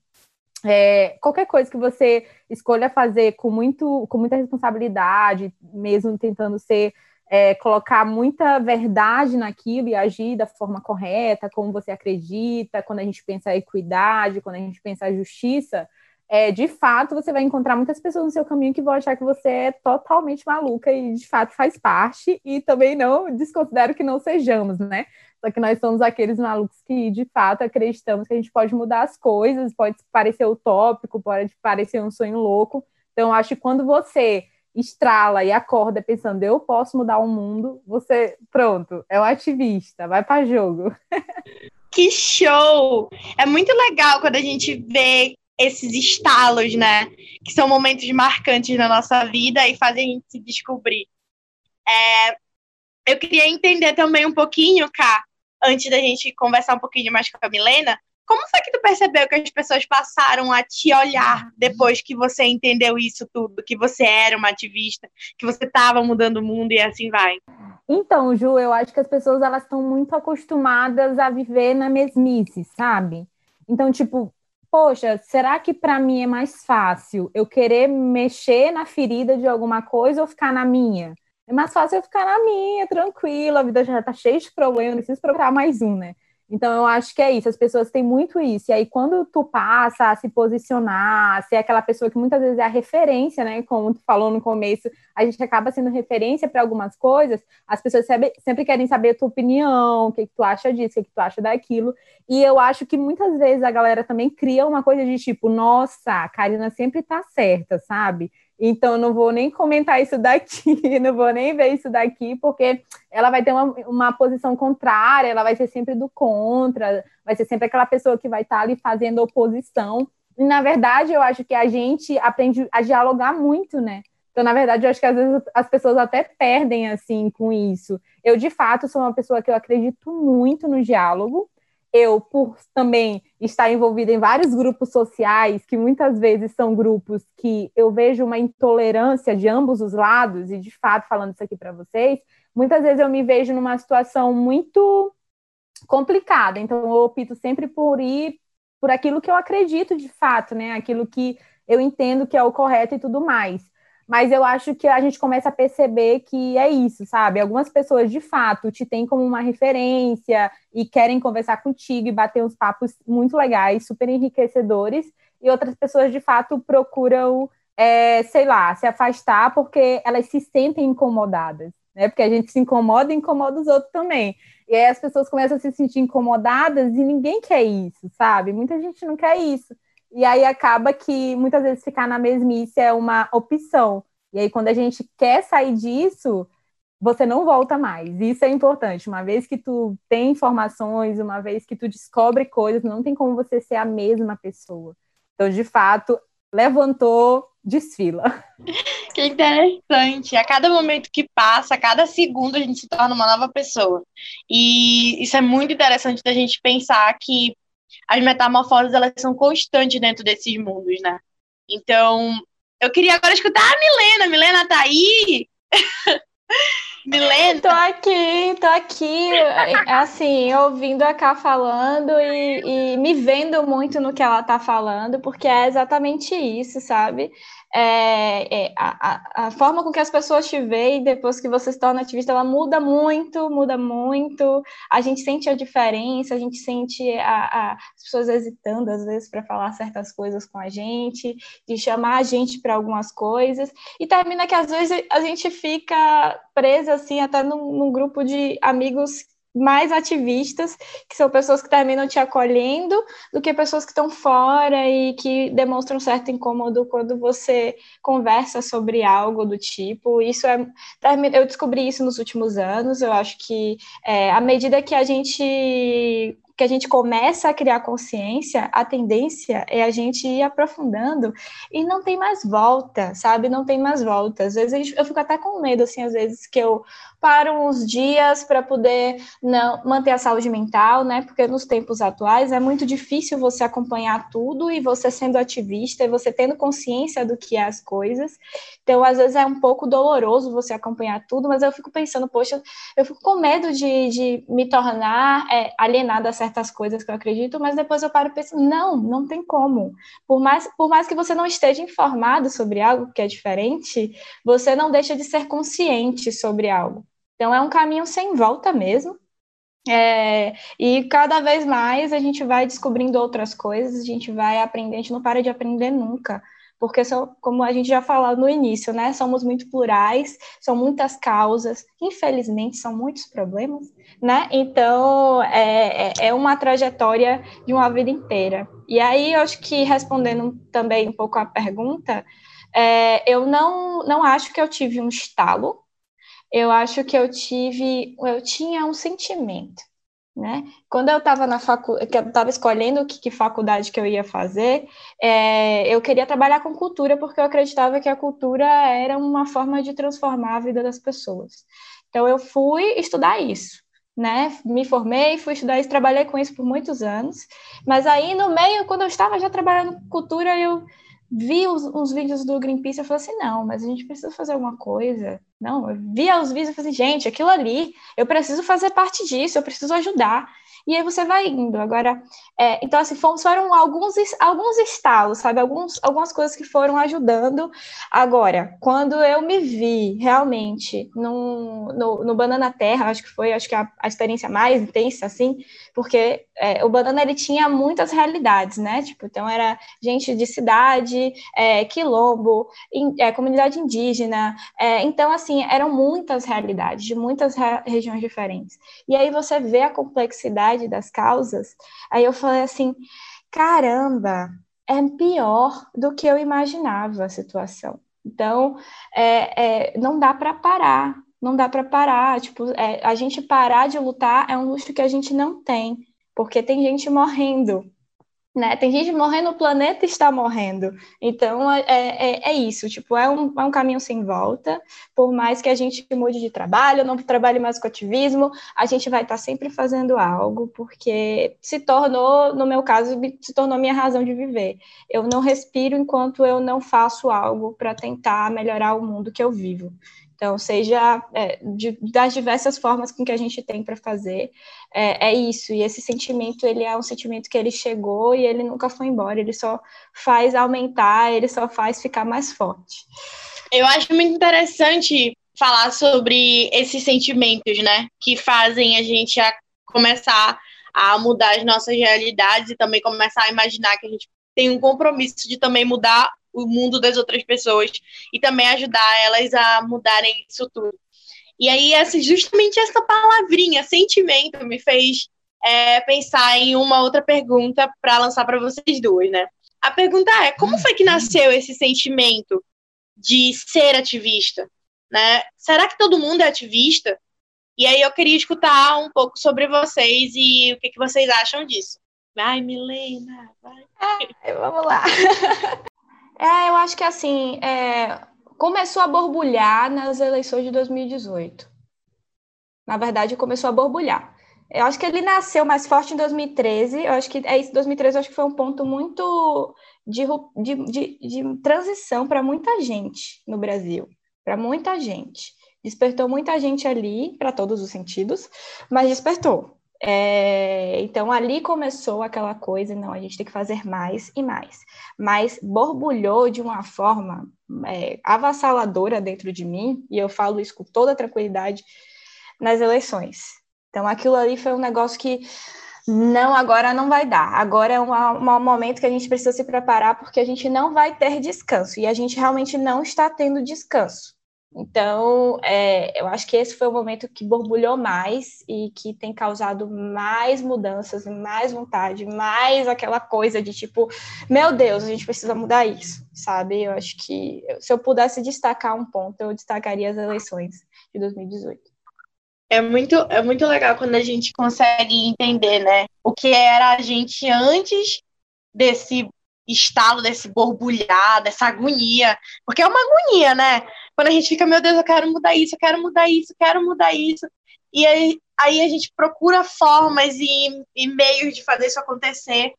é, qualquer coisa que você escolha fazer com, muito, com muita responsabilidade, mesmo tentando ser, é, colocar muita verdade naquilo e agir da forma correta, como você acredita, quando a gente pensa equidade, quando a gente pensa justiça, é, de fato você vai encontrar muitas pessoas no seu caminho que vão achar que você é totalmente maluca e de fato faz parte, e também não desconsidero que não sejamos, né? Só que nós somos aqueles malucos que de fato acreditamos que a gente pode mudar as coisas, pode parecer utópico, pode parecer um sonho louco. Então, acho que quando você estrala e acorda pensando, eu posso mudar o mundo, você, pronto, é um ativista, vai para jogo. Que show! É muito legal quando a gente vê esses estalos, né? Que são momentos marcantes na nossa vida e fazem a gente se descobrir. É, eu queria entender também um pouquinho, Cá, antes da gente conversar um pouquinho mais com a Milena, como foi que tu percebeu que as pessoas passaram a te olhar depois que você entendeu isso tudo, que você era uma ativista, que você estava mudando o mundo e assim vai? Então, Ju, eu acho que as pessoas elas estão muito acostumadas a viver na mesmice, sabe? Então, tipo, poxa, será que para mim é mais fácil eu querer mexer na ferida de alguma coisa ou ficar na minha? É mais fácil eu ficar na minha, tranquila, a vida já tá cheia de problemas, não preciso procurar mais um, né? Então, eu acho que é isso, as pessoas têm muito isso. E aí, quando tu passa a se posicionar, a ser aquela pessoa que muitas vezes é a referência, né? Como tu falou no começo, a gente acaba sendo referência para algumas coisas, as pessoas sempre, sempre querem saber a tua opinião, o que, que tu acha disso, o que, que tu acha daquilo. E eu acho que muitas vezes a galera também cria uma coisa de tipo, nossa, a Karina sempre tá certa, sabe? Então, não vou nem comentar isso daqui, não vou nem ver isso daqui, porque ela vai ter uma, uma posição contrária, ela vai ser sempre do contra, vai ser sempre aquela pessoa que vai estar ali fazendo oposição. E, na verdade, eu acho que a gente aprende a dialogar muito, né? Então, na verdade, eu acho que às vezes as pessoas até perdem, assim, com isso. Eu, de fato, sou uma pessoa que eu acredito muito no diálogo, eu, por também estar envolvida em vários grupos sociais, que muitas vezes são grupos que eu vejo uma intolerância de ambos os lados, e de fato, falando isso aqui para vocês, muitas vezes eu me vejo numa situação muito complicada. Então, eu opto sempre por ir por aquilo que eu acredito de fato, né? Aquilo que eu entendo que é o correto e tudo mais mas eu acho que a gente começa a perceber que é isso, sabe? Algumas pessoas de fato te têm como uma referência e querem conversar contigo e bater uns papos muito legais, super enriquecedores, e outras pessoas de fato procuram, é, sei lá, se afastar porque elas se sentem incomodadas, né? Porque a gente se incomoda e incomoda os outros também. E aí as pessoas começam a se sentir incomodadas e ninguém quer isso, sabe? Muita gente não quer isso. E aí acaba que muitas vezes ficar na mesmice é uma opção. E aí, quando a gente quer sair disso, você não volta mais. Isso é importante. Uma vez que tu tem informações, uma vez que tu descobre coisas, não tem como você ser a mesma pessoa. Então, de fato, levantou, desfila. Que interessante. A cada momento que passa, a cada segundo, a gente se torna uma nova pessoa. E isso é muito interessante da gente pensar que as metamorfoses elas são constantes dentro desses mundos, né? Então, eu queria agora escutar a Milena. Milena tá aí? Milena? Tô aqui, tô aqui, assim, ouvindo a Ká falando e, e, me vendo muito no que ela tá falando, porque é exatamente isso, sabe? É, é, a, a, forma com que as pessoas te veem depois que você se torna ativista, ela muda muito, muda muito. A gente sente a diferença, a gente sente a, a, as pessoas hesitando, às vezes, para falar certas coisas com a gente, de chamar a gente para algumas coisas, e termina que, às vezes, a gente fica presa, assim, até num, num grupo de amigos mais ativistas, que são pessoas que terminam te acolhendo, do que pessoas que estão fora e que demonstram certo incômodo quando você conversa sobre algo do tipo. Isso é. Eu descobri isso nos últimos anos. Eu acho que é, à medida que a gente que a gente começa a criar consciência, a tendência é a gente ir aprofundando e não tem mais volta, sabe? Não tem mais volta. Às vezes eu fico até com medo, assim, às vezes que eu paro uns dias para poder não manter a saúde mental, né? Porque nos tempos atuais é muito difícil você acompanhar tudo e você sendo ativista e você tendo consciência do que é as coisas. Então, às vezes é um pouco doloroso você acompanhar tudo, mas eu fico pensando, poxa, eu fico com medo de, de me tornar é, alienada a certas coisas que eu acredito, mas depois eu paro e penso, não, não tem como. Por mais, por mais que você não esteja informado sobre algo que é diferente, você não deixa de ser consciente sobre algo. Então é um caminho sem volta mesmo. É, e cada vez mais a gente vai descobrindo outras coisas, a gente vai aprendendo, a gente não para de aprender nunca, porque são, como a gente já falou no início, né, somos muito plurais, são muitas causas, infelizmente são muitos problemas, né, então é, é, é uma trajetória de uma vida inteira. E aí eu acho que respondendo também um pouco a pergunta, é, eu não, não acho que eu tive um estalo, eu acho que eu tive, eu tinha um sentimento, né? Quando eu estava na faculdade, que eu estava escolhendo que, que, faculdade que eu ia fazer, é, eu queria trabalhar com cultura porque eu acreditava que a cultura era uma forma de transformar a vida das pessoas. Então eu fui estudar isso. Né? Me formei, fui estudar isso, trabalhei com isso por muitos anos. Mas aí, no meio, quando eu estava já trabalhando com cultura, eu vi os, os vídeos do Greenpeace e falei assim, não, mas a gente precisa fazer alguma coisa. Não, eu via os vídeos e falei assim, gente, aquilo ali, eu preciso fazer parte disso, eu preciso ajudar. E aí você vai indo. Agora, é, então, assim, foram alguns, alguns estalos, sabe? Alguns, algumas coisas que foram ajudando. Agora, quando eu me vi realmente num, no, no Banana Terra, acho que foi acho que a, a experiência mais intensa, assim, porque é, o Banana ele tinha muitas realidades, né? Tipo, então era gente de cidade, é, quilombo, in, é, comunidade indígena. É, então, assim, eram muitas realidades, de muitas regiões diferentes. E aí você vê a complexidade das causas, aí eu falei assim, caramba, é pior do que eu imaginava a situação. Então, é, é, não dá para parar, não dá para parar. Tipo, é, a gente parar de lutar é um luxo que a gente não tem, porque tem gente morrendo né? Tem gente morrendo, o planeta está morrendo. Então, é, é, é, isso, tipo, é um, é um caminho sem volta. Por mais que a gente mude de trabalho, não trabalhe mais com ativismo, a gente vai estar sempre fazendo algo, porque se tornou, no meu caso, se tornou minha razão de viver. Eu não respiro enquanto eu não faço algo para tentar melhorar o mundo que eu vivo. Então, seja é, de, das diversas formas com que a gente tem para fazer, é, é, isso. E esse sentimento, ele é um sentimento que ele chegou e ele nunca foi embora. Ele só faz aumentar, ele só faz ficar mais forte. Eu acho muito interessante falar sobre esses sentimentos, né, que fazem a gente a começar a mudar as nossas realidades e também começar a imaginar que a gente tem um compromisso de também mudar o mundo das outras pessoas e também ajudar elas a mudarem isso tudo. E aí, essa, justamente essa palavrinha, sentimento, me fez é, pensar em uma outra pergunta para lançar para vocês duas, né? A pergunta é: como foi que nasceu esse sentimento de ser ativista? Né? Será que todo mundo é ativista? E aí eu queria escutar um pouco sobre vocês e o que, que vocês acham disso. Vai, Milena, vai. É, vamos lá. É, eu acho que assim, é, começou a borbulhar nas eleições de 2018. Na verdade, começou a borbulhar. Eu acho que ele nasceu mais forte em 2013. Eu acho que é isso, 2013 eu acho que foi um ponto muito de, de, de, de transição para muita gente no Brasil. Para muita gente. Despertou muita gente ali, para todos os sentidos, mas despertou. É, então ali começou aquela coisa, não, a gente tem que fazer mais e mais. Mas borbulhou de uma forma é, avassaladora dentro de mim, e eu falo isso com toda tranquilidade, nas eleições. Então aquilo ali foi um negócio que não, agora não vai dar. Agora é um, um momento que a gente precisa se preparar porque a gente não vai ter descanso e a gente realmente não está tendo descanso. Então, é, eu acho que esse foi o momento que borbulhou mais e que tem causado mais mudanças, mais vontade, mais aquela coisa de tipo, meu Deus, a gente precisa mudar isso, sabe? Eu acho que se eu pudesse destacar um ponto, eu destacaria as eleições de 2018. É muito, é muito legal quando a gente consegue entender, né? O que era a gente antes desse estalo, desse borbulhar, dessa agonia. Porque é uma agonia, né? Quando a gente fica, meu Deus, eu quero mudar isso, eu quero mudar isso, eu quero mudar isso. E aí, aí a gente procura formas e, e meios de fazer isso acontecer.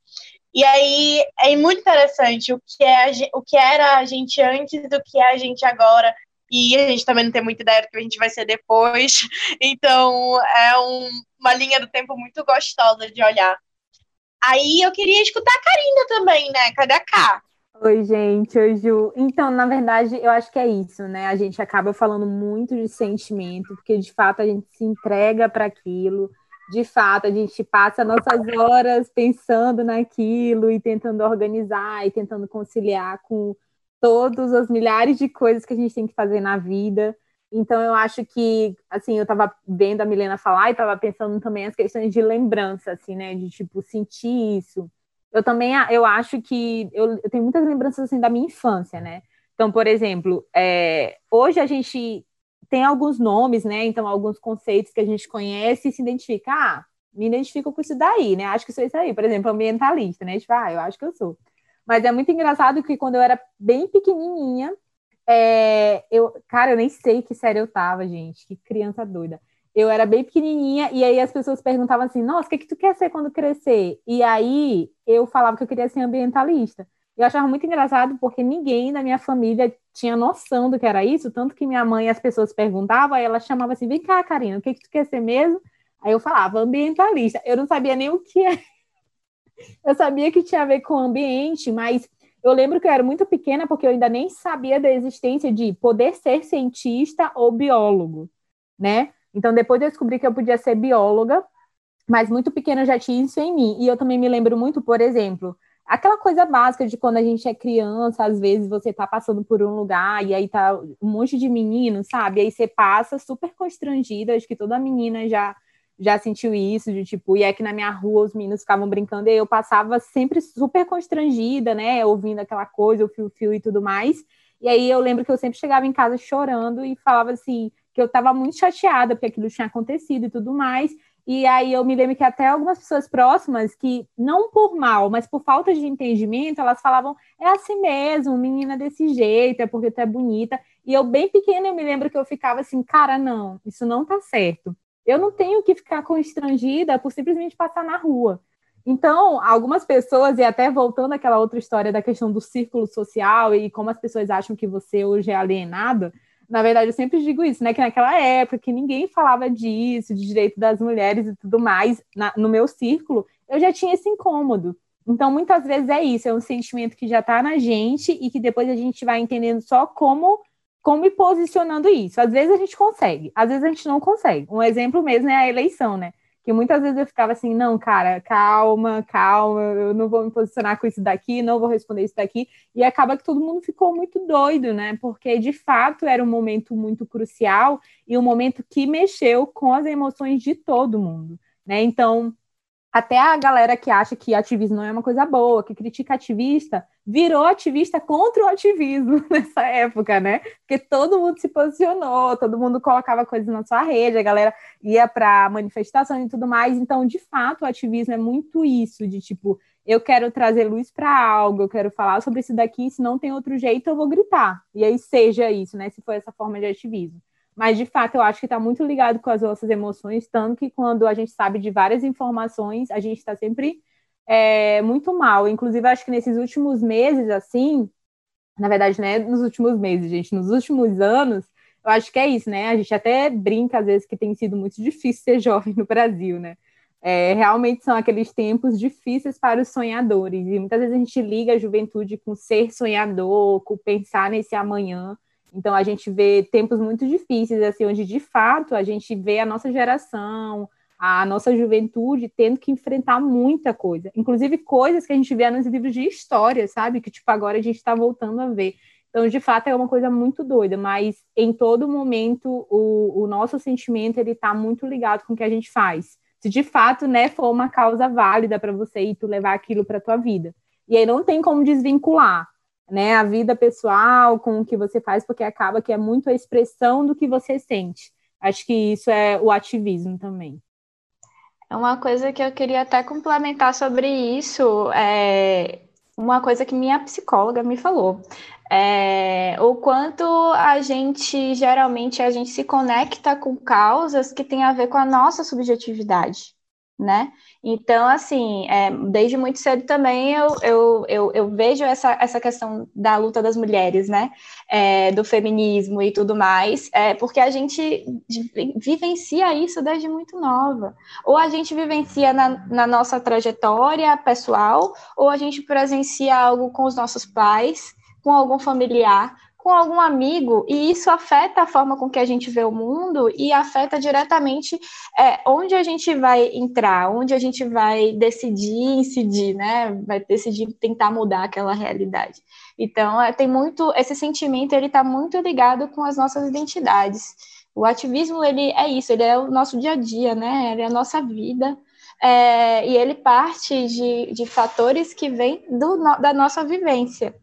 E aí é muito interessante o que, é o que era a gente antes do que é a gente agora. E a gente também não tem muita ideia do que a gente vai ser depois. Então é um, uma linha do tempo muito gostosa de olhar. Aí eu queria escutar a Karina também, né? Cadê a K? Oi, gente, oi, Ju. Então, na verdade, eu acho que é isso, né? A gente acaba falando muito de sentimento, porque de fato a gente se entrega para aquilo, de fato a gente passa nossas horas pensando naquilo e tentando organizar e tentando conciliar com todas as milhares de coisas que a gente tem que fazer na vida. Então, eu acho que, assim, eu estava vendo a Milena falar e estava pensando também as questões de lembrança, assim, né? De, tipo, sentir isso eu também eu acho que eu, eu tenho muitas lembranças assim da minha infância, né? Então, por exemplo, é, hoje a gente tem alguns nomes, né? Então, alguns conceitos que a gente conhece e se identifica. Ah, me identifico com isso daí, né? Acho que sou isso aí. Por exemplo, ambientalista, né? Tipo, ah, eu acho que eu sou. Mas é muito engraçado que quando eu era bem pequenininha, é, eu, cara, eu nem sei que série eu tava, gente. Que criança doida eu era bem pequenininha e aí as pessoas perguntavam assim: "Nossa, o que que tu quer ser quando crescer?" E aí eu falava que eu queria ser ambientalista. Eu achava muito engraçado porque ninguém da minha família tinha noção do que era isso, tanto que minha mãe as pessoas perguntavam, aí ela chamava assim: "Vem cá, Karina, o que que tu quer ser mesmo?" Aí eu falava: "Ambientalista". Eu não sabia nem o que é. Eu sabia que tinha a ver com ambiente, mas eu lembro que eu era muito pequena porque eu ainda nem sabia da existência de poder ser cientista ou biólogo, né? Então, depois eu descobri que eu podia ser bióloga, mas muito pequena já tinha isso em mim. E eu também me lembro muito, por exemplo, aquela coisa básica de quando a gente é criança, às vezes você tá passando por um lugar e aí tá um monte de meninos, sabe? Aí você passa super constrangida, acho que toda menina já já sentiu isso, de tipo, e é que na minha rua os meninos ficavam brincando, e eu passava sempre super constrangida, né, ouvindo aquela coisa, o fio-fio e tudo mais. E aí eu lembro que eu sempre chegava em casa chorando e falava assim, que eu estava muito chateada porque aquilo tinha acontecido e tudo mais. E aí eu me lembro que até algumas pessoas próximas, que não por mal, mas por falta de entendimento, elas falavam, é assim mesmo, menina desse jeito, é porque tu é bonita. E eu, bem pequena, eu me lembro que eu ficava assim, cara, não, isso não tá certo. Eu não tenho que ficar constrangida por simplesmente passar na rua. Então, algumas pessoas, e até voltando àquela outra história da questão do círculo social e como as pessoas acham que você hoje é alienada, na verdade, eu sempre digo isso, né? Que naquela época que ninguém falava disso, de direito das mulheres e tudo mais, na, no meu círculo, eu já tinha esse incômodo. Então, muitas vezes é isso, é um sentimento que já está na gente e que depois a gente vai entendendo só como como ir posicionando isso. Às vezes a gente consegue, às vezes a gente não consegue. Um exemplo mesmo é a eleição, né? Que muitas vezes eu ficava assim, não, cara, calma, calma, eu não vou me posicionar com isso daqui, não vou responder isso daqui, e acaba que todo mundo ficou muito doido, né? Porque de fato era um momento muito crucial e um momento que mexeu com as emoções de todo mundo, né? Então, até a galera que acha que ativismo não é uma coisa boa, que critica ativista, virou ativista contra o ativismo nessa época, né? Porque todo mundo se posicionou, todo mundo colocava coisas na sua rede, a galera ia para manifestação e tudo mais. Então, de fato, o ativismo é muito isso, de tipo, eu quero trazer luz para algo, eu quero falar sobre isso daqui, se não tem outro jeito, eu vou gritar. E aí seja isso, né? Se for essa forma de ativismo. Mas de fato eu acho que está muito ligado com as nossas emoções, tanto que quando a gente sabe de várias informações, a gente está sempre é, muito mal. Inclusive, acho que nesses últimos meses, assim, na verdade, né, nos últimos meses, gente, nos últimos anos, eu acho que é isso, né? A gente até brinca às vezes que tem sido muito difícil ser jovem no Brasil, né? É, realmente são aqueles tempos difíceis para os sonhadores. E muitas vezes a gente liga a juventude com ser sonhador, com pensar nesse amanhã. Então a gente vê tempos muito difíceis, assim, onde de fato a gente vê a nossa geração, a nossa juventude tendo que enfrentar muita coisa, inclusive coisas que a gente vê nos livros de história, sabe? Que tipo agora a gente está voltando a ver. Então, de fato, é uma coisa muito doida, mas em todo momento o, o nosso sentimento ele está muito ligado com o que a gente faz se de fato, né, for uma causa válida para você e tu levar aquilo para tua vida. E aí não tem como desvincular, né, a vida pessoal com o que você faz, porque acaba que é muito a expressão do que você sente. Acho que isso é o ativismo também. É uma coisa que eu queria até complementar sobre isso, é uma coisa que minha psicóloga me falou. É, o quanto a gente geralmente a gente se conecta com causas que têm a ver com a nossa subjetividade, né? Então, assim, é, desde muito cedo também eu, eu, eu, eu, vejo essa, essa questão da luta das mulheres, né? É, do feminismo e tudo mais, é, porque a gente vivencia isso desde muito nova. Ou a gente vivencia na, na nossa trajetória pessoal, ou a gente presencia algo com os nossos pais com algum familiar, com algum amigo, e isso afeta a forma com que a gente vê o mundo e afeta diretamente é, onde a gente vai entrar, onde a gente vai decidir incidir, né? Vai decidir tentar mudar aquela realidade. Então, é, tem muito esse sentimento, ele está muito ligado com as nossas identidades. O ativismo, ele é isso, ele é o nosso dia a dia, né? Ele é a nossa vida. É, e ele parte de, de fatores que vêm do, da nossa vivência.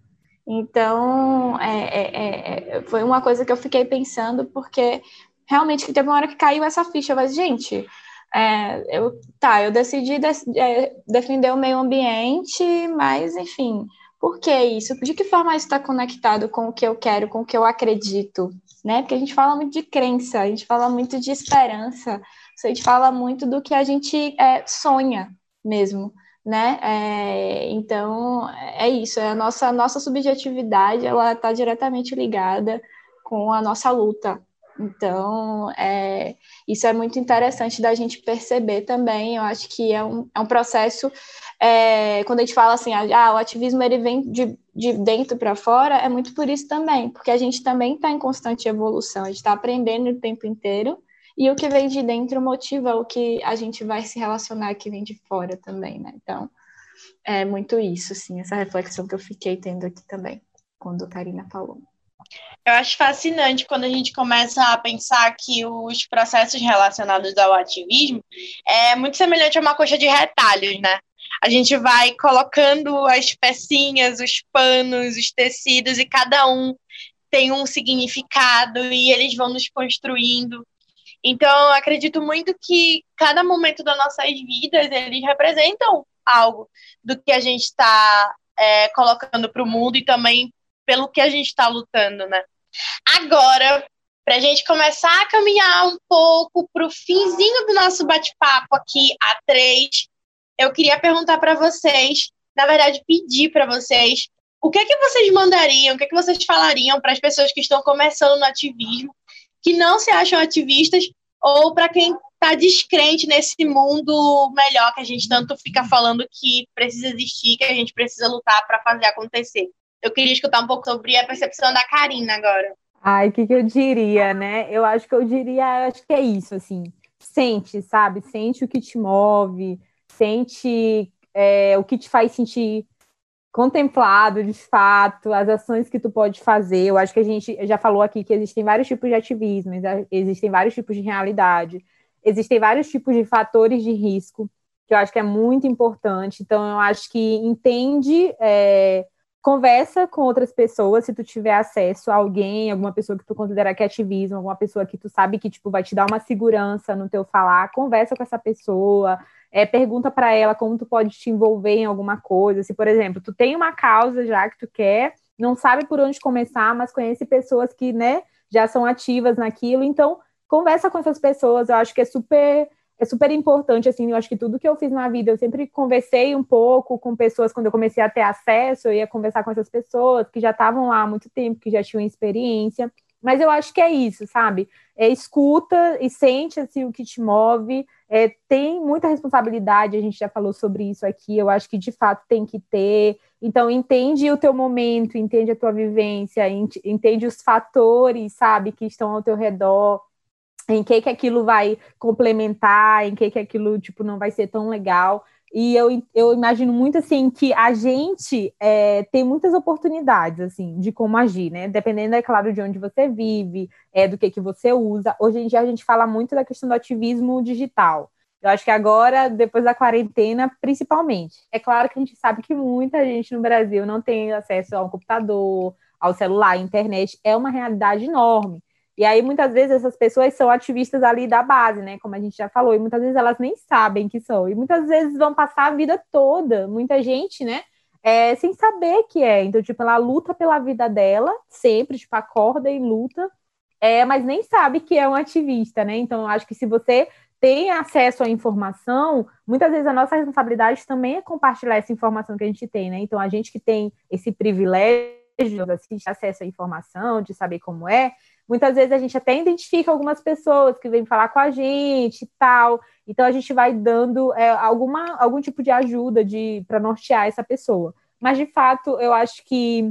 Então, é, é, é, foi uma coisa que eu fiquei pensando, porque realmente teve uma hora que caiu essa ficha, mas, gente, é, eu, tá, eu decidi de, é, defender o meio ambiente, mas, enfim, por que isso? De que forma isso está conectado com o que eu quero, com o que eu acredito? Né? Porque a gente fala muito de crença, a gente fala muito de esperança, a gente fala muito do que a gente é, sonha mesmo né? É, então é isso, é a nossa nossa subjetividade, ela está diretamente ligada com a nossa luta. Então, é, isso é muito interessante da gente perceber também. Eu acho que é um, é um processo. É, quando a gente fala assim, ah, o ativismo ele vem de, de dentro para fora, é muito por isso também, porque a gente também está em constante evolução, a gente está aprendendo o tempo inteiro e o que vem de dentro motiva o que a gente vai se relacionar que vem de fora também, né? Então, é muito isso, assim, essa reflexão que eu fiquei tendo aqui também, quando a Karina falou. Eu acho fascinante quando a gente começa a pensar que os processos relacionados ao ativismo é muito semelhante a uma coxa de retalhos, né? A gente vai colocando as pecinhas, os panos, os tecidos, e cada um tem um significado, e eles vão nos construindo. Então, acredito muito que cada momento das nossas vidas, eles representam algo do que a gente está é, colocando para o mundo e também pelo que a gente está lutando, né? Agora, para a gente começar a caminhar um pouco para o finzinho do nosso bate-papo aqui, a três, eu queria perguntar para vocês, na verdade, pedir para vocês, o que é que vocês mandariam, o que é que vocês falariam para as pessoas que estão começando no ativismo que não se acham ativistas, ou para quem está descrente nesse mundo melhor que a gente tanto fica falando que precisa existir, que a gente precisa lutar para fazer acontecer. Eu queria escutar um pouco sobre a percepção da Karina agora. Ai, o que, que eu diria, né? Eu acho que eu diria, acho que é isso, assim. Sente, sabe? Sente o que te move, sente é, o que te faz sentir contemplado de fato, as ações que tu pode fazer. Eu acho que a gente já falou aqui que existem vários tipos de ativismo, existem vários tipos de realidade, existem vários tipos de fatores de risco, que eu acho que é muito importante. Então, eu acho que entende, é, conversa com outras pessoas, se tu tiver acesso a alguém, alguma pessoa que tu considera que é ativismo, alguma pessoa que tu sabe que tipo vai te dar uma segurança no teu falar, conversa com essa pessoa, é, pergunta para ela como tu pode te envolver em alguma coisa. Se, por exemplo, tu tem uma causa já que tu quer, não sabe por onde começar, mas conhece pessoas que, né, já são ativas naquilo. Então, conversa com essas pessoas, eu acho que é super é super importante, assim, eu acho que tudo que eu fiz na vida, eu sempre conversei um pouco com pessoas, quando eu comecei a ter acesso, eu ia conversar com essas pessoas que já estavam lá há muito tempo, que já tinham experiência, mas eu acho que é isso, sabe? É, escuta e sente assim, o que te move, é, tem muita responsabilidade, a gente já falou sobre isso aqui, eu acho que de fato tem que ter, então entende o teu momento, entende a tua vivência, entende os fatores, sabe, que estão ao teu redor, em que que aquilo vai complementar, em que que aquilo tipo não vai ser tão legal. E eu, eu imagino muito assim que a gente é, tem muitas oportunidades assim de como agir, né? Dependendo, é claro, de onde você vive, é do que que você usa. Hoje em dia a gente fala muito da questão do ativismo digital. Eu acho que agora, depois da quarentena, principalmente. É claro que a gente sabe que muita gente no Brasil não tem acesso ao computador, ao celular, à internet. É uma realidade enorme. E aí, muitas vezes, essas pessoas são ativistas ali da base, né? Como a gente já falou, e muitas vezes elas nem sabem que são. E muitas vezes vão passar a vida toda, muita gente, né? É, sem saber que é. Então, tipo, ela luta pela vida dela, sempre, tipo, acorda e luta, é, mas nem sabe que é um ativista, né? Então, eu acho que se você tem acesso à informação, muitas vezes a nossa responsabilidade também é compartilhar essa informação que a gente tem, né? Então, a gente que tem esse privilégio de acesso à informação, de saber como é, Muitas vezes a gente até identifica algumas pessoas que vêm falar com a gente e tal. Então a gente vai dando é, alguma, algum tipo de ajuda de para nortear essa pessoa. Mas de fato, eu acho que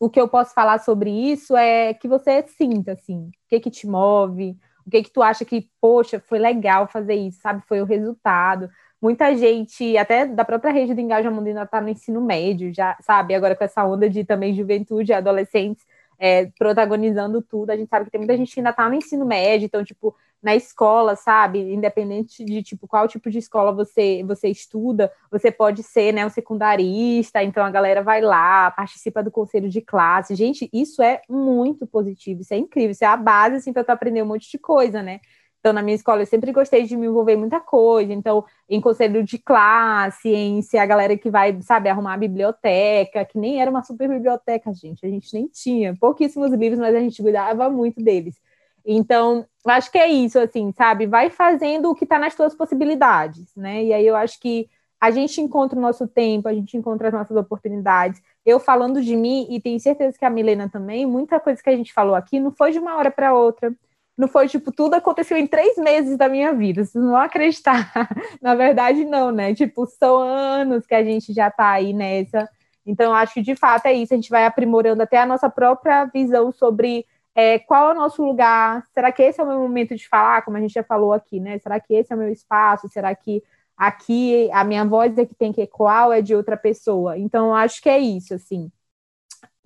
o que eu posso falar sobre isso é que você sinta assim, o que que te move, o que que tu acha que, poxa, foi legal fazer isso, sabe? Foi o resultado. Muita gente, até da própria rede do Engajamento ainda está no ensino médio, já, sabe? Agora com essa onda de também juventude, adolescentes, é, protagonizando tudo. A gente sabe que tem muita gente que ainda está no ensino médio, então, tipo, na escola, sabe? Independente de tipo qual tipo de escola você você estuda, você pode ser, né, um secundarista, então a galera vai lá, participa do conselho de classe. Gente, isso é muito positivo, isso é incrível, isso é a base assim para tu aprender um monte de coisa, né? Então, na minha escola, eu sempre gostei de me envolver em muita coisa. Então, em conselho de classe, em ser a galera que vai, sabe, arrumar a biblioteca, que nem era uma super biblioteca, gente. A gente nem tinha pouquíssimos livros, mas a gente cuidava muito deles. Então, acho que é isso, assim, sabe? Vai fazendo o que está nas suas possibilidades, né? E aí eu acho que a gente encontra o nosso tempo, a gente encontra as nossas oportunidades. Eu falando de mim, e tenho certeza que a Milena também, muita coisa que a gente falou aqui não foi de uma hora para outra não foi tipo, tudo aconteceu em três meses da minha vida, vocês não vão acreditar. Na verdade, não, né? Tipo, são anos que a gente já tá aí nessa. Então, acho que de fato é isso, a gente vai aprimorando até a nossa própria visão sobre é, qual é o nosso lugar, será que esse é o meu momento de falar, como a gente já falou aqui, né? Será que esse é o meu espaço? Será que aqui a minha voz é que tem que ecoar ou é de outra pessoa? Então, acho que é isso, assim.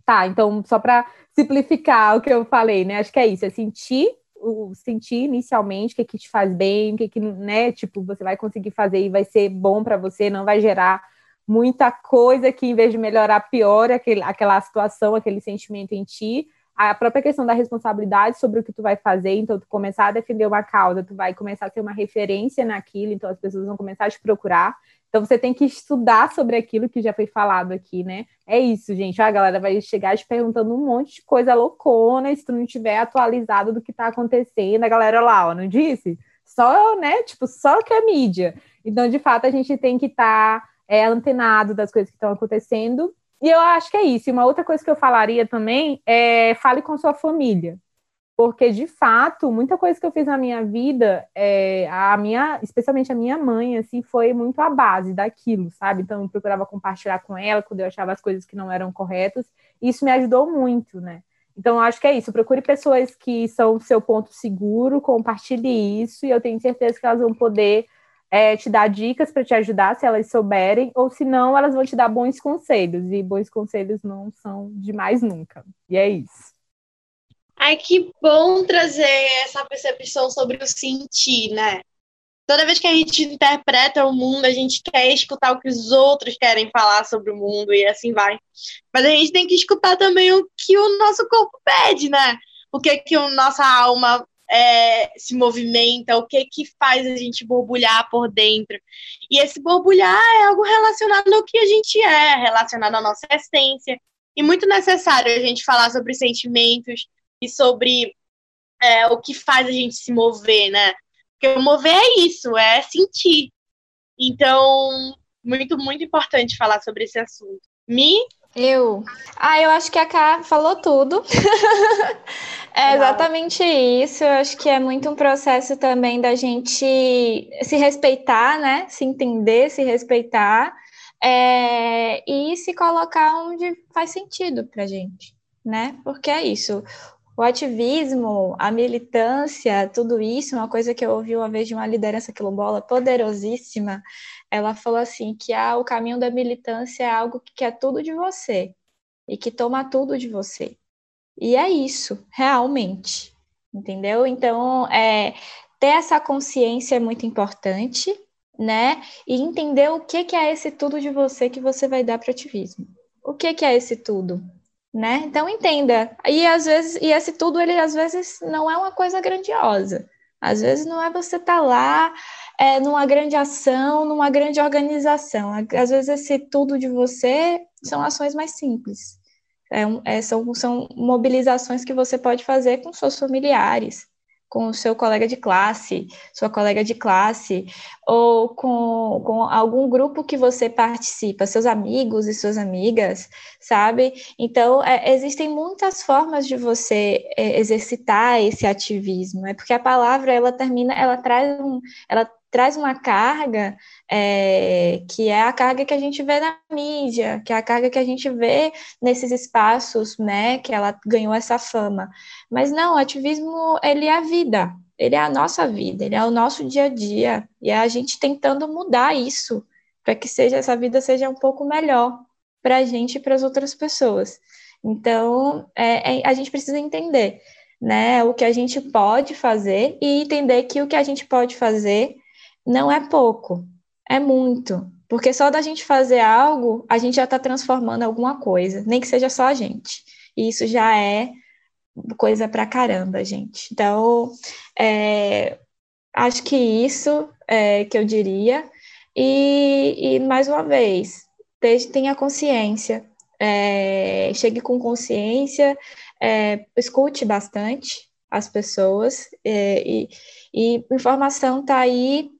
Tá, então, só para simplificar o que eu falei, né? Acho que é isso, é sentir o sentir inicialmente o que, que te faz bem, o que, que né, tipo, você vai conseguir fazer e vai ser bom para você, não vai gerar muita coisa que, em vez de melhorar, piora aquele, aquela situação, aquele sentimento em ti. A própria questão da responsabilidade sobre o que tu vai fazer, então tu começar a defender uma causa, tu vai começar a ter uma referência naquilo, então as pessoas vão começar a te procurar. Então você tem que estudar sobre aquilo que já foi falado aqui, né? É isso, gente. A galera vai chegar te perguntando um monte de coisa loucona, se tu não tiver atualizado do que tá acontecendo, a galera lá, ó, não disse? Só, né? Tipo, só que é mídia. Então, de fato, a gente tem que estar tá, é, antenado das coisas que estão acontecendo. E eu acho que é isso. E uma outra coisa que eu falaria também é fale com sua família porque de fato muita coisa que eu fiz na minha vida é, a minha especialmente a minha mãe assim foi muito a base daquilo sabe? Então eu procurava compartilhar com ela quando eu achava as coisas que não eram corretas. E isso me ajudou muito né? Então eu acho que é isso. Procure pessoas que são seu ponto seguro compartilhe isso e eu tenho certeza que elas vão poder é, te dar dicas para te ajudar se elas souberem ou se não elas vão te dar bons conselhos. E bons conselhos não são demais nunca. E é isso Ai, que bom trazer essa percepção sobre o sentir, né? Toda vez que a gente interpreta o mundo, a gente quer escutar o que os outros querem falar sobre o mundo e assim vai. Mas a gente tem que escutar também o que o nosso corpo pede, né? O que que a nossa alma é, se movimenta, o que que faz a gente borbulhar por dentro. E esse borbulhar é algo relacionado ao que a gente é, relacionado à nossa essência. E muito necessário a gente falar sobre sentimentos, e sobre é, o que faz a gente se mover, né? Porque mover é isso, é sentir. Então, muito, muito importante falar sobre esse assunto. Mi? Eu. Ah, eu acho que a Ká falou tudo. é exatamente isso. Eu acho que é muito um processo também da gente se respeitar, né? Se entender, se respeitar é... e se colocar onde faz sentido pra gente, né? Porque é isso. O ativismo, a militância, tudo isso, uma coisa que eu ouvi uma vez de uma liderança quilombola poderosíssima, ela falou assim que ah, o caminho da militância é algo que quer tudo de você e que toma tudo de você. E é isso, realmente, entendeu? Então, é, ter essa consciência é muito importante, né? E entender o que, que é esse tudo de você que você vai dar para o ativismo. O que, que é esse tudo? Né? Então entenda. E às vezes, e esse tudo, ele às vezes não é uma coisa grandiosa. Às vezes não é você estar tá lá é, numa grande ação, numa grande organização. Às vezes esse tudo de você são ações mais simples. É, é, são, são mobilizações que você pode fazer com seus familiares, com o seu colega de classe, sua colega de classe, ou com, com algum grupo que você participa, seus amigos e suas amigas, sabe? Então, é, existem muitas formas de você é, exercitar esse ativismo, é porque a palavra, ela termina, ela traz um, ela traz uma carga é, que é a carga que a gente vê na mídia, que é a carga que a gente vê nesses espaços, né, que ela ganhou essa fama. Mas não, o ativismo, ele é a vida, ele é a nossa vida, ele é o nosso dia a dia, e é a gente tentando mudar isso, para que seja essa vida seja um pouco melhor para a gente e para as outras pessoas. Então, é, é, a gente precisa entender né, o que a gente pode fazer e entender que o que a gente pode fazer não é pouco, é muito. Porque só da gente fazer algo, a gente já está transformando alguma coisa, nem que seja só a gente. E isso já é coisa pra caramba, gente. Então, é, acho que isso é que eu diria. E, e mais uma vez, tenha consciência, é, chegue com consciência, é, escute bastante as pessoas, é, e, e informação está aí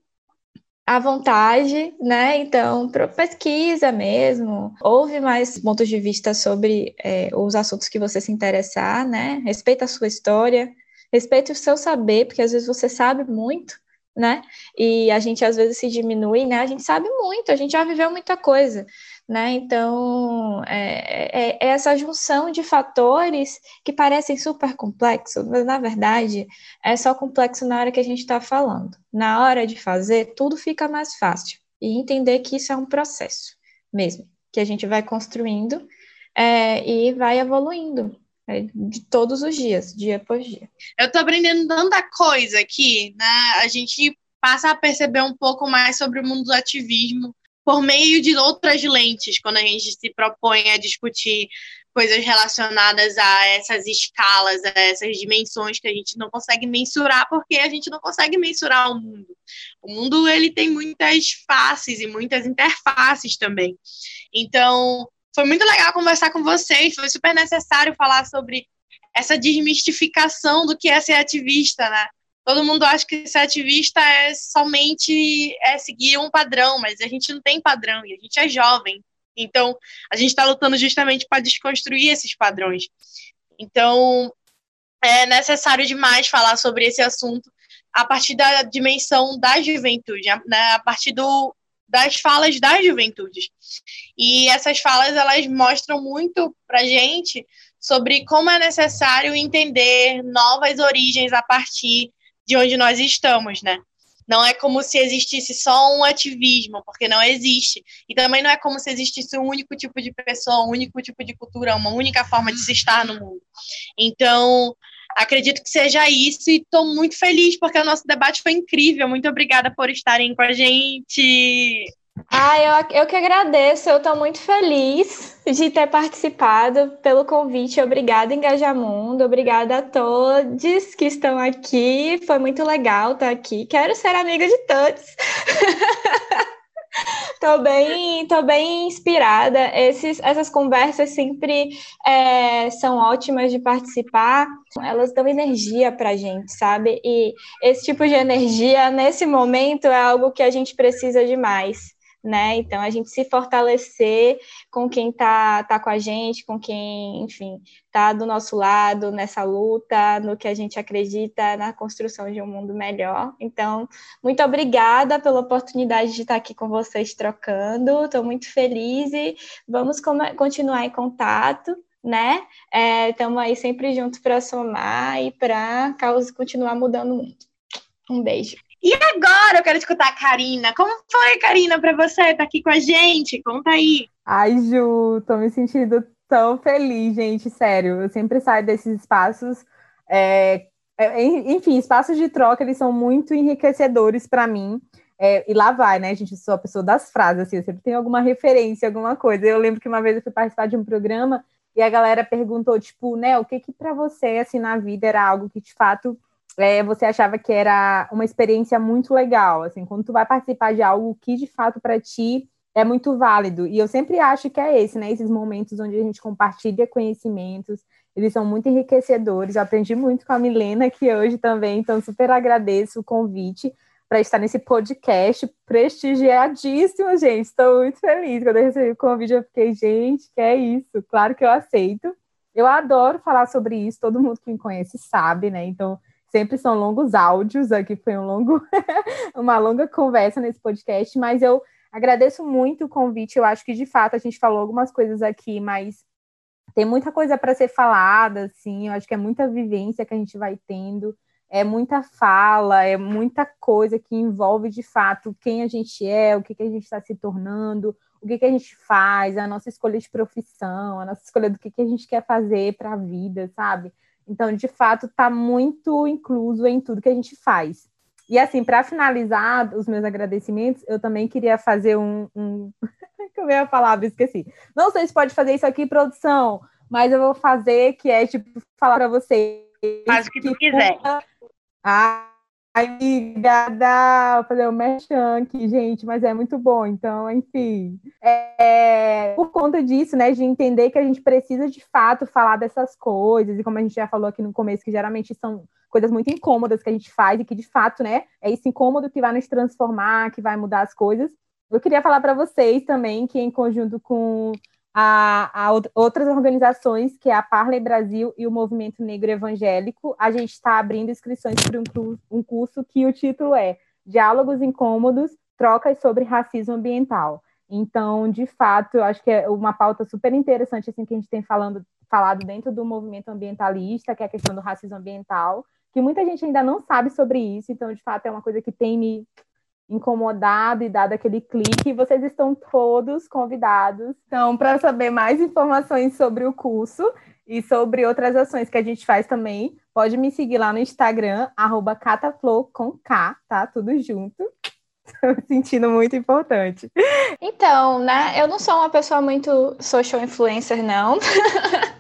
à vontade, né? Então, pesquisa mesmo, ouve mais pontos de vista sobre é, os assuntos que você se interessar, né? Respeita a sua história, respeita o seu saber, porque às vezes você sabe muito, né? E a gente às vezes se diminui, né? A gente sabe muito, a gente já viveu muita coisa né? Então, é, é, é, essa junção de fatores que parecem super complexos, mas na verdade é só complexo na hora que a gente está falando. Na hora de fazer, tudo fica mais fácil. E entender que isso é um processo mesmo, que a gente vai construindo é, e vai evoluindo é, de todos os dias, dia após dia. Eu estou aprendendo tanta coisa aqui, né? A gente passa a perceber um pouco mais sobre o mundo do ativismo, por meio de outras lentes, quando a gente se propõe a discutir coisas relacionadas a essas escalas, a essas dimensões que a gente não consegue mensurar, porque a gente não consegue mensurar o mundo. O mundo ele tem muitas faces e muitas interfaces também. Então, foi muito legal conversar com vocês, foi super necessário falar sobre essa desmistificação do que é ser ativista, né? Todo mundo acha que ser ativista é somente é seguir um padrão, mas a gente não tem padrão e a gente é jovem. Então, a gente está lutando justamente para desconstruir esses padrões. Então, é necessário demais falar sobre esse assunto a partir da dimensão da juventude, né? a partir do, das falas das juventudes. E essas falas, elas mostram muito para gente sobre como é necessário entender novas origens a partir de onde nós estamos, né? Não é como se existisse só um ativismo, porque não existe. E também não é como se existisse um único tipo de pessoa, um único tipo de cultura, uma única forma de se estar no mundo. Então, acredito que seja isso e estou muito feliz porque o nosso debate foi incrível. Muito obrigada por estarem com a gente. Ah, eu, eu que agradeço, eu estou muito feliz de ter participado pelo convite. Obrigada, Engajamundo. Obrigada a todos que estão aqui. Foi muito legal estar aqui. Quero ser amiga de todos. tô bem, tô bem inspirada. Esses, essas conversas sempre é, são ótimas de participar. Elas dão energia pra gente, sabe? E esse tipo de energia, nesse momento, é algo que a gente precisa demais né? Então a gente se fortalecer com quem tá, tá com a gente, com quem, enfim, tá do nosso lado nessa luta, no que a gente acredita na construção de um mundo melhor. Então, muito obrigada pela oportunidade de estar aqui com vocês trocando. Estou muito feliz e vamos continuar em contato né? Estamos é, aí sempre juntos para somar e para continuar mudando o mundo. Um beijo. E agora eu quero escutar a Karina. Como foi, Karina, para você estar tá aqui com a gente? Conta aí. Ai, Ju, tô me sentindo tão feliz, gente, sério. Eu sempre saio desses espaços. É, é, enfim, espaços de troca, eles são muito enriquecedores para mim. É, e lá vai, né, gente? Eu sou a pessoa das frases, assim, eu sempre tenho alguma referência, alguma coisa. Eu lembro que uma vez eu fui participar de um programa e a galera perguntou, tipo, né, o que que para você, assim, na vida era algo que de fato é, você achava que era uma experiência muito legal, assim, quando tu vai participar de algo que de fato para ti é muito válido. E eu sempre acho que é esse, né? Esses momentos onde a gente compartilha conhecimentos, eles são muito enriquecedores. Eu aprendi muito com a Milena aqui hoje também, então super agradeço o convite para estar nesse podcast prestigiadíssimo, gente. Estou muito feliz. Quando eu recebi o convite, eu fiquei, gente, que é isso? Claro que eu aceito. Eu adoro falar sobre isso, todo mundo que me conhece sabe, né? Então, Sempre são longos áudios, aqui foi um longo, uma longa conversa nesse podcast, mas eu agradeço muito o convite. Eu acho que de fato a gente falou algumas coisas aqui, mas tem muita coisa para ser falada, assim. Eu acho que é muita vivência que a gente vai tendo, é muita fala, é muita coisa que envolve de fato quem a gente é, o que, que a gente está se tornando, o que, que a gente faz, a nossa escolha de profissão, a nossa escolha do que, que a gente quer fazer para a vida, sabe? Então, de fato, está muito incluso em tudo que a gente faz. E assim, para finalizar os meus agradecimentos, eu também queria fazer um. um... que eu veio a palavra, esqueci. Não sei se pode fazer isso aqui, produção, mas eu vou fazer, que é tipo, falar para vocês. Faz o que tu quiser. Ah, Obrigada, fazer o merchan aqui, gente, mas é muito bom. Então, enfim, é, por conta disso, né, de entender que a gente precisa de fato falar dessas coisas, e como a gente já falou aqui no começo, que geralmente são coisas muito incômodas que a gente faz e que de fato, né, é esse incômodo que vai nos transformar, que vai mudar as coisas. Eu queria falar para vocês também que, em conjunto com a, a, outras organizações, que é a Parley Brasil e o Movimento Negro Evangélico, a gente está abrindo inscrições para um, um curso que o título é Diálogos Incômodos, Trocas sobre Racismo Ambiental. Então, de fato, eu acho que é uma pauta super interessante assim que a gente tem falando, falado dentro do movimento ambientalista, que é a questão do racismo ambiental, que muita gente ainda não sabe sobre isso, então, de fato, é uma coisa que tem me incomodado e dado aquele clique, vocês estão todos convidados. Então, para saber mais informações sobre o curso e sobre outras ações que a gente faz também, pode me seguir lá no Instagram, arroba cataflow com K, tá? Tudo junto. Estou me sentindo muito importante. Então, né? Eu não sou uma pessoa muito social influencer, não.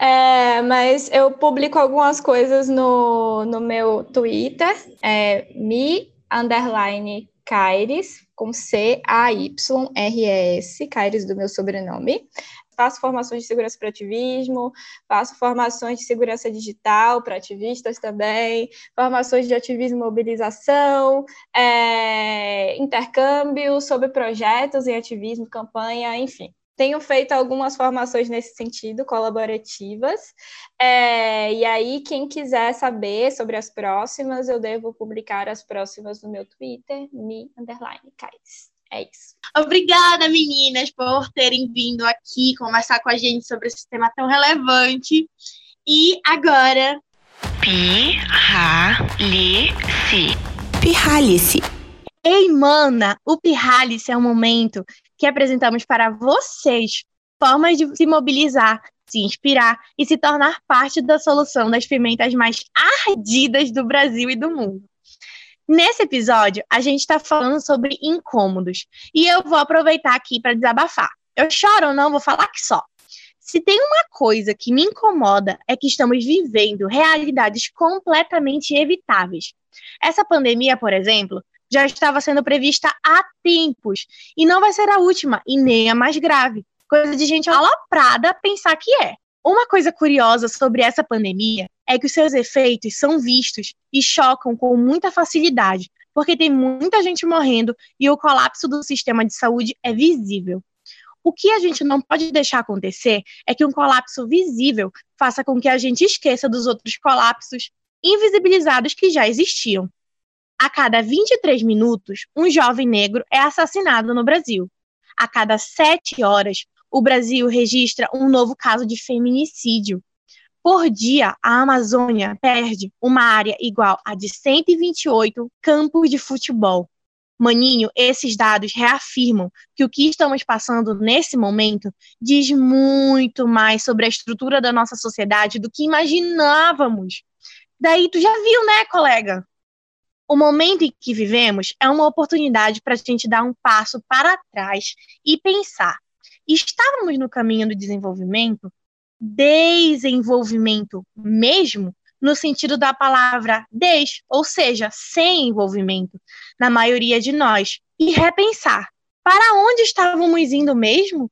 É, mas eu publico algumas coisas no, no meu Twitter, é, me underline Caires, com C-A-Y-R-E-S, Caires do meu sobrenome. Faço formações de segurança para ativismo, faço formações de segurança digital para ativistas também, formações de ativismo e mobilização, é, intercâmbio sobre projetos em ativismo, campanha, enfim tenho feito algumas formações nesse sentido, colaborativas. É, e aí, quem quiser saber sobre as próximas, eu devo publicar as próximas no meu Twitter, me underline Kais. É isso. Obrigada, meninas, por terem vindo aqui conversar com a gente sobre esse tema tão relevante. E agora. Pirralice. Pirralice. Ei, mana, o Pirralice é um momento que apresentamos para vocês formas de se mobilizar, se inspirar e se tornar parte da solução das pimentas mais ardidas do Brasil e do mundo. Nesse episódio, a gente está falando sobre incômodos e eu vou aproveitar aqui para desabafar. Eu choro ou não, vou falar que só. Se tem uma coisa que me incomoda é que estamos vivendo realidades completamente evitáveis. Essa pandemia, por exemplo, já estava sendo prevista há tempos e não vai ser a última e nem a mais grave. Coisa de gente aloprada pensar que é. Uma coisa curiosa sobre essa pandemia é que os seus efeitos são vistos e chocam com muita facilidade, porque tem muita gente morrendo e o colapso do sistema de saúde é visível. O que a gente não pode deixar acontecer é que um colapso visível faça com que a gente esqueça dos outros colapsos invisibilizados que já existiam. A cada 23 minutos, um jovem negro é assassinado no Brasil. A cada sete horas, o Brasil registra um novo caso de feminicídio. Por dia, a Amazônia perde uma área igual a de 128 campos de futebol. Maninho, esses dados reafirmam que o que estamos passando nesse momento diz muito mais sobre a estrutura da nossa sociedade do que imaginávamos. Daí tu já viu, né, colega? O momento em que vivemos é uma oportunidade para a gente dar um passo para trás e pensar. Estávamos no caminho do desenvolvimento, desenvolvimento mesmo, no sentido da palavra des, ou seja, sem envolvimento, na maioria de nós, e repensar: para onde estávamos indo mesmo?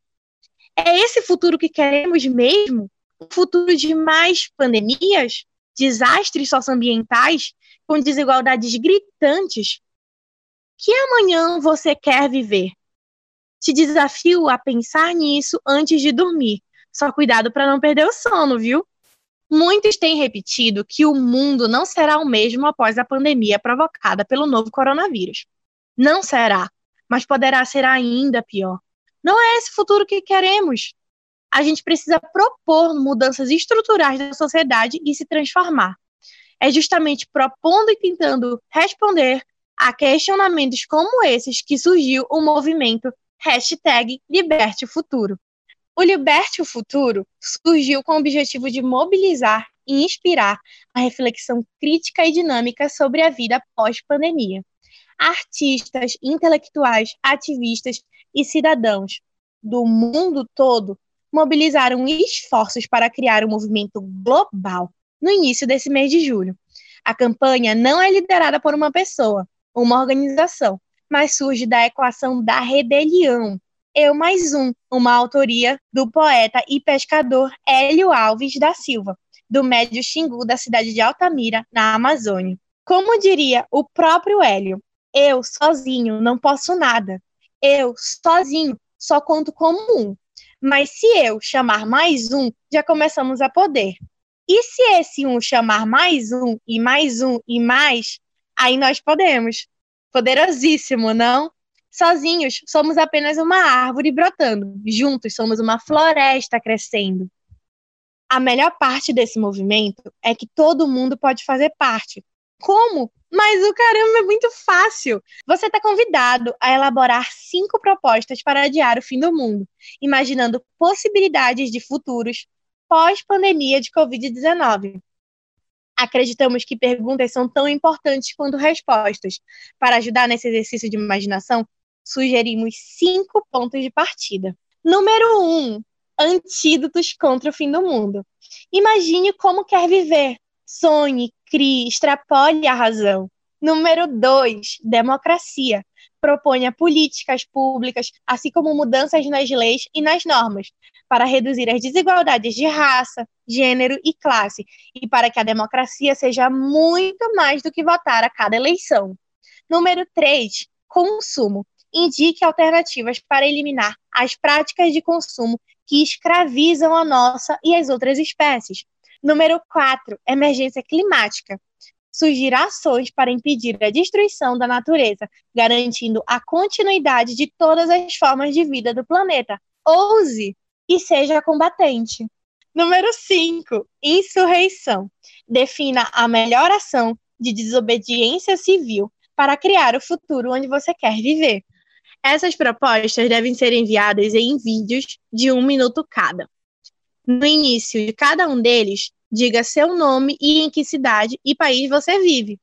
É esse futuro que queremos mesmo? Um futuro de mais pandemias, desastres socioambientais com desigualdades gritantes, que amanhã você quer viver? Te desafio a pensar nisso antes de dormir. Só cuidado para não perder o sono, viu? Muitos têm repetido que o mundo não será o mesmo após a pandemia provocada pelo novo coronavírus. Não será, mas poderá ser ainda pior. Não é esse futuro que queremos. A gente precisa propor mudanças estruturais da sociedade e se transformar é justamente propondo e tentando responder a questionamentos como esses que surgiu o movimento hashtag Liberte o Futuro. O Liberte o Futuro surgiu com o objetivo de mobilizar e inspirar a reflexão crítica e dinâmica sobre a vida pós-pandemia. Artistas, intelectuais, ativistas e cidadãos do mundo todo mobilizaram esforços para criar um movimento global no início desse mês de julho. A campanha não é liderada por uma pessoa, uma organização, mas surge da equação da rebelião. Eu mais um, uma autoria do poeta e pescador Hélio Alves da Silva, do Médio Xingu da cidade de Altamira, na Amazônia. Como diria o próprio Hélio, eu sozinho não posso nada. Eu sozinho só conto como um. Mas se eu chamar mais um, já começamos a poder. E se esse um chamar mais um, e mais um, e mais, aí nós podemos. Poderosíssimo, não? Sozinhos, somos apenas uma árvore brotando. Juntos, somos uma floresta crescendo. A melhor parte desse movimento é que todo mundo pode fazer parte. Como? Mas o caramba é muito fácil. Você está convidado a elaborar cinco propostas para adiar o fim do mundo, imaginando possibilidades de futuros pós-pandemia de Covid-19. Acreditamos que perguntas são tão importantes quanto respostas. Para ajudar nesse exercício de imaginação, sugerimos cinco pontos de partida. Número um, antídotos contra o fim do mundo. Imagine como quer viver. Sonhe, crie, extrapole a razão. Número dois, democracia. Proponha políticas públicas, assim como mudanças nas leis e nas normas, para reduzir as desigualdades de raça, gênero e classe, e para que a democracia seja muito mais do que votar a cada eleição. Número 3. Consumo. Indique alternativas para eliminar as práticas de consumo que escravizam a nossa e as outras espécies. Número 4. Emergência climática. Sugira ações para impedir a destruição da natureza, garantindo a continuidade de todas as formas de vida do planeta. Ouse e seja combatente. Número 5, insurreição. Defina a melhor ação de desobediência civil para criar o futuro onde você quer viver. Essas propostas devem ser enviadas em vídeos de um minuto cada. No início de cada um deles, diga seu nome e em que cidade e país você vive.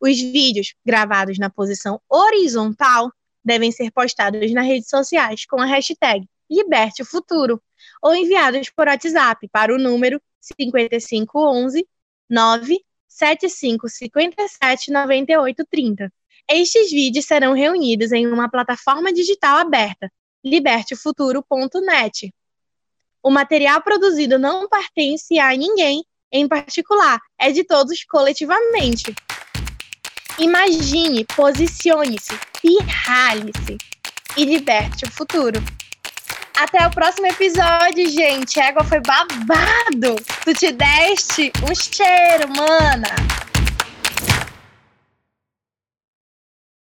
Os vídeos, gravados na posição horizontal, devem ser postados nas redes sociais com a hashtag Liberte o Futuro, ou enviados por WhatsApp para o número 5511 97557 9830. Estes vídeos serão reunidos em uma plataforma digital aberta, libertefuturo.net. O material produzido não pertence a ninguém em particular, é de todos coletivamente. Imagine, posicione-se, pirralhe-se e liberte o futuro. Até o próximo episódio, gente. Égua foi babado. Tu te deste um cheiro, mana.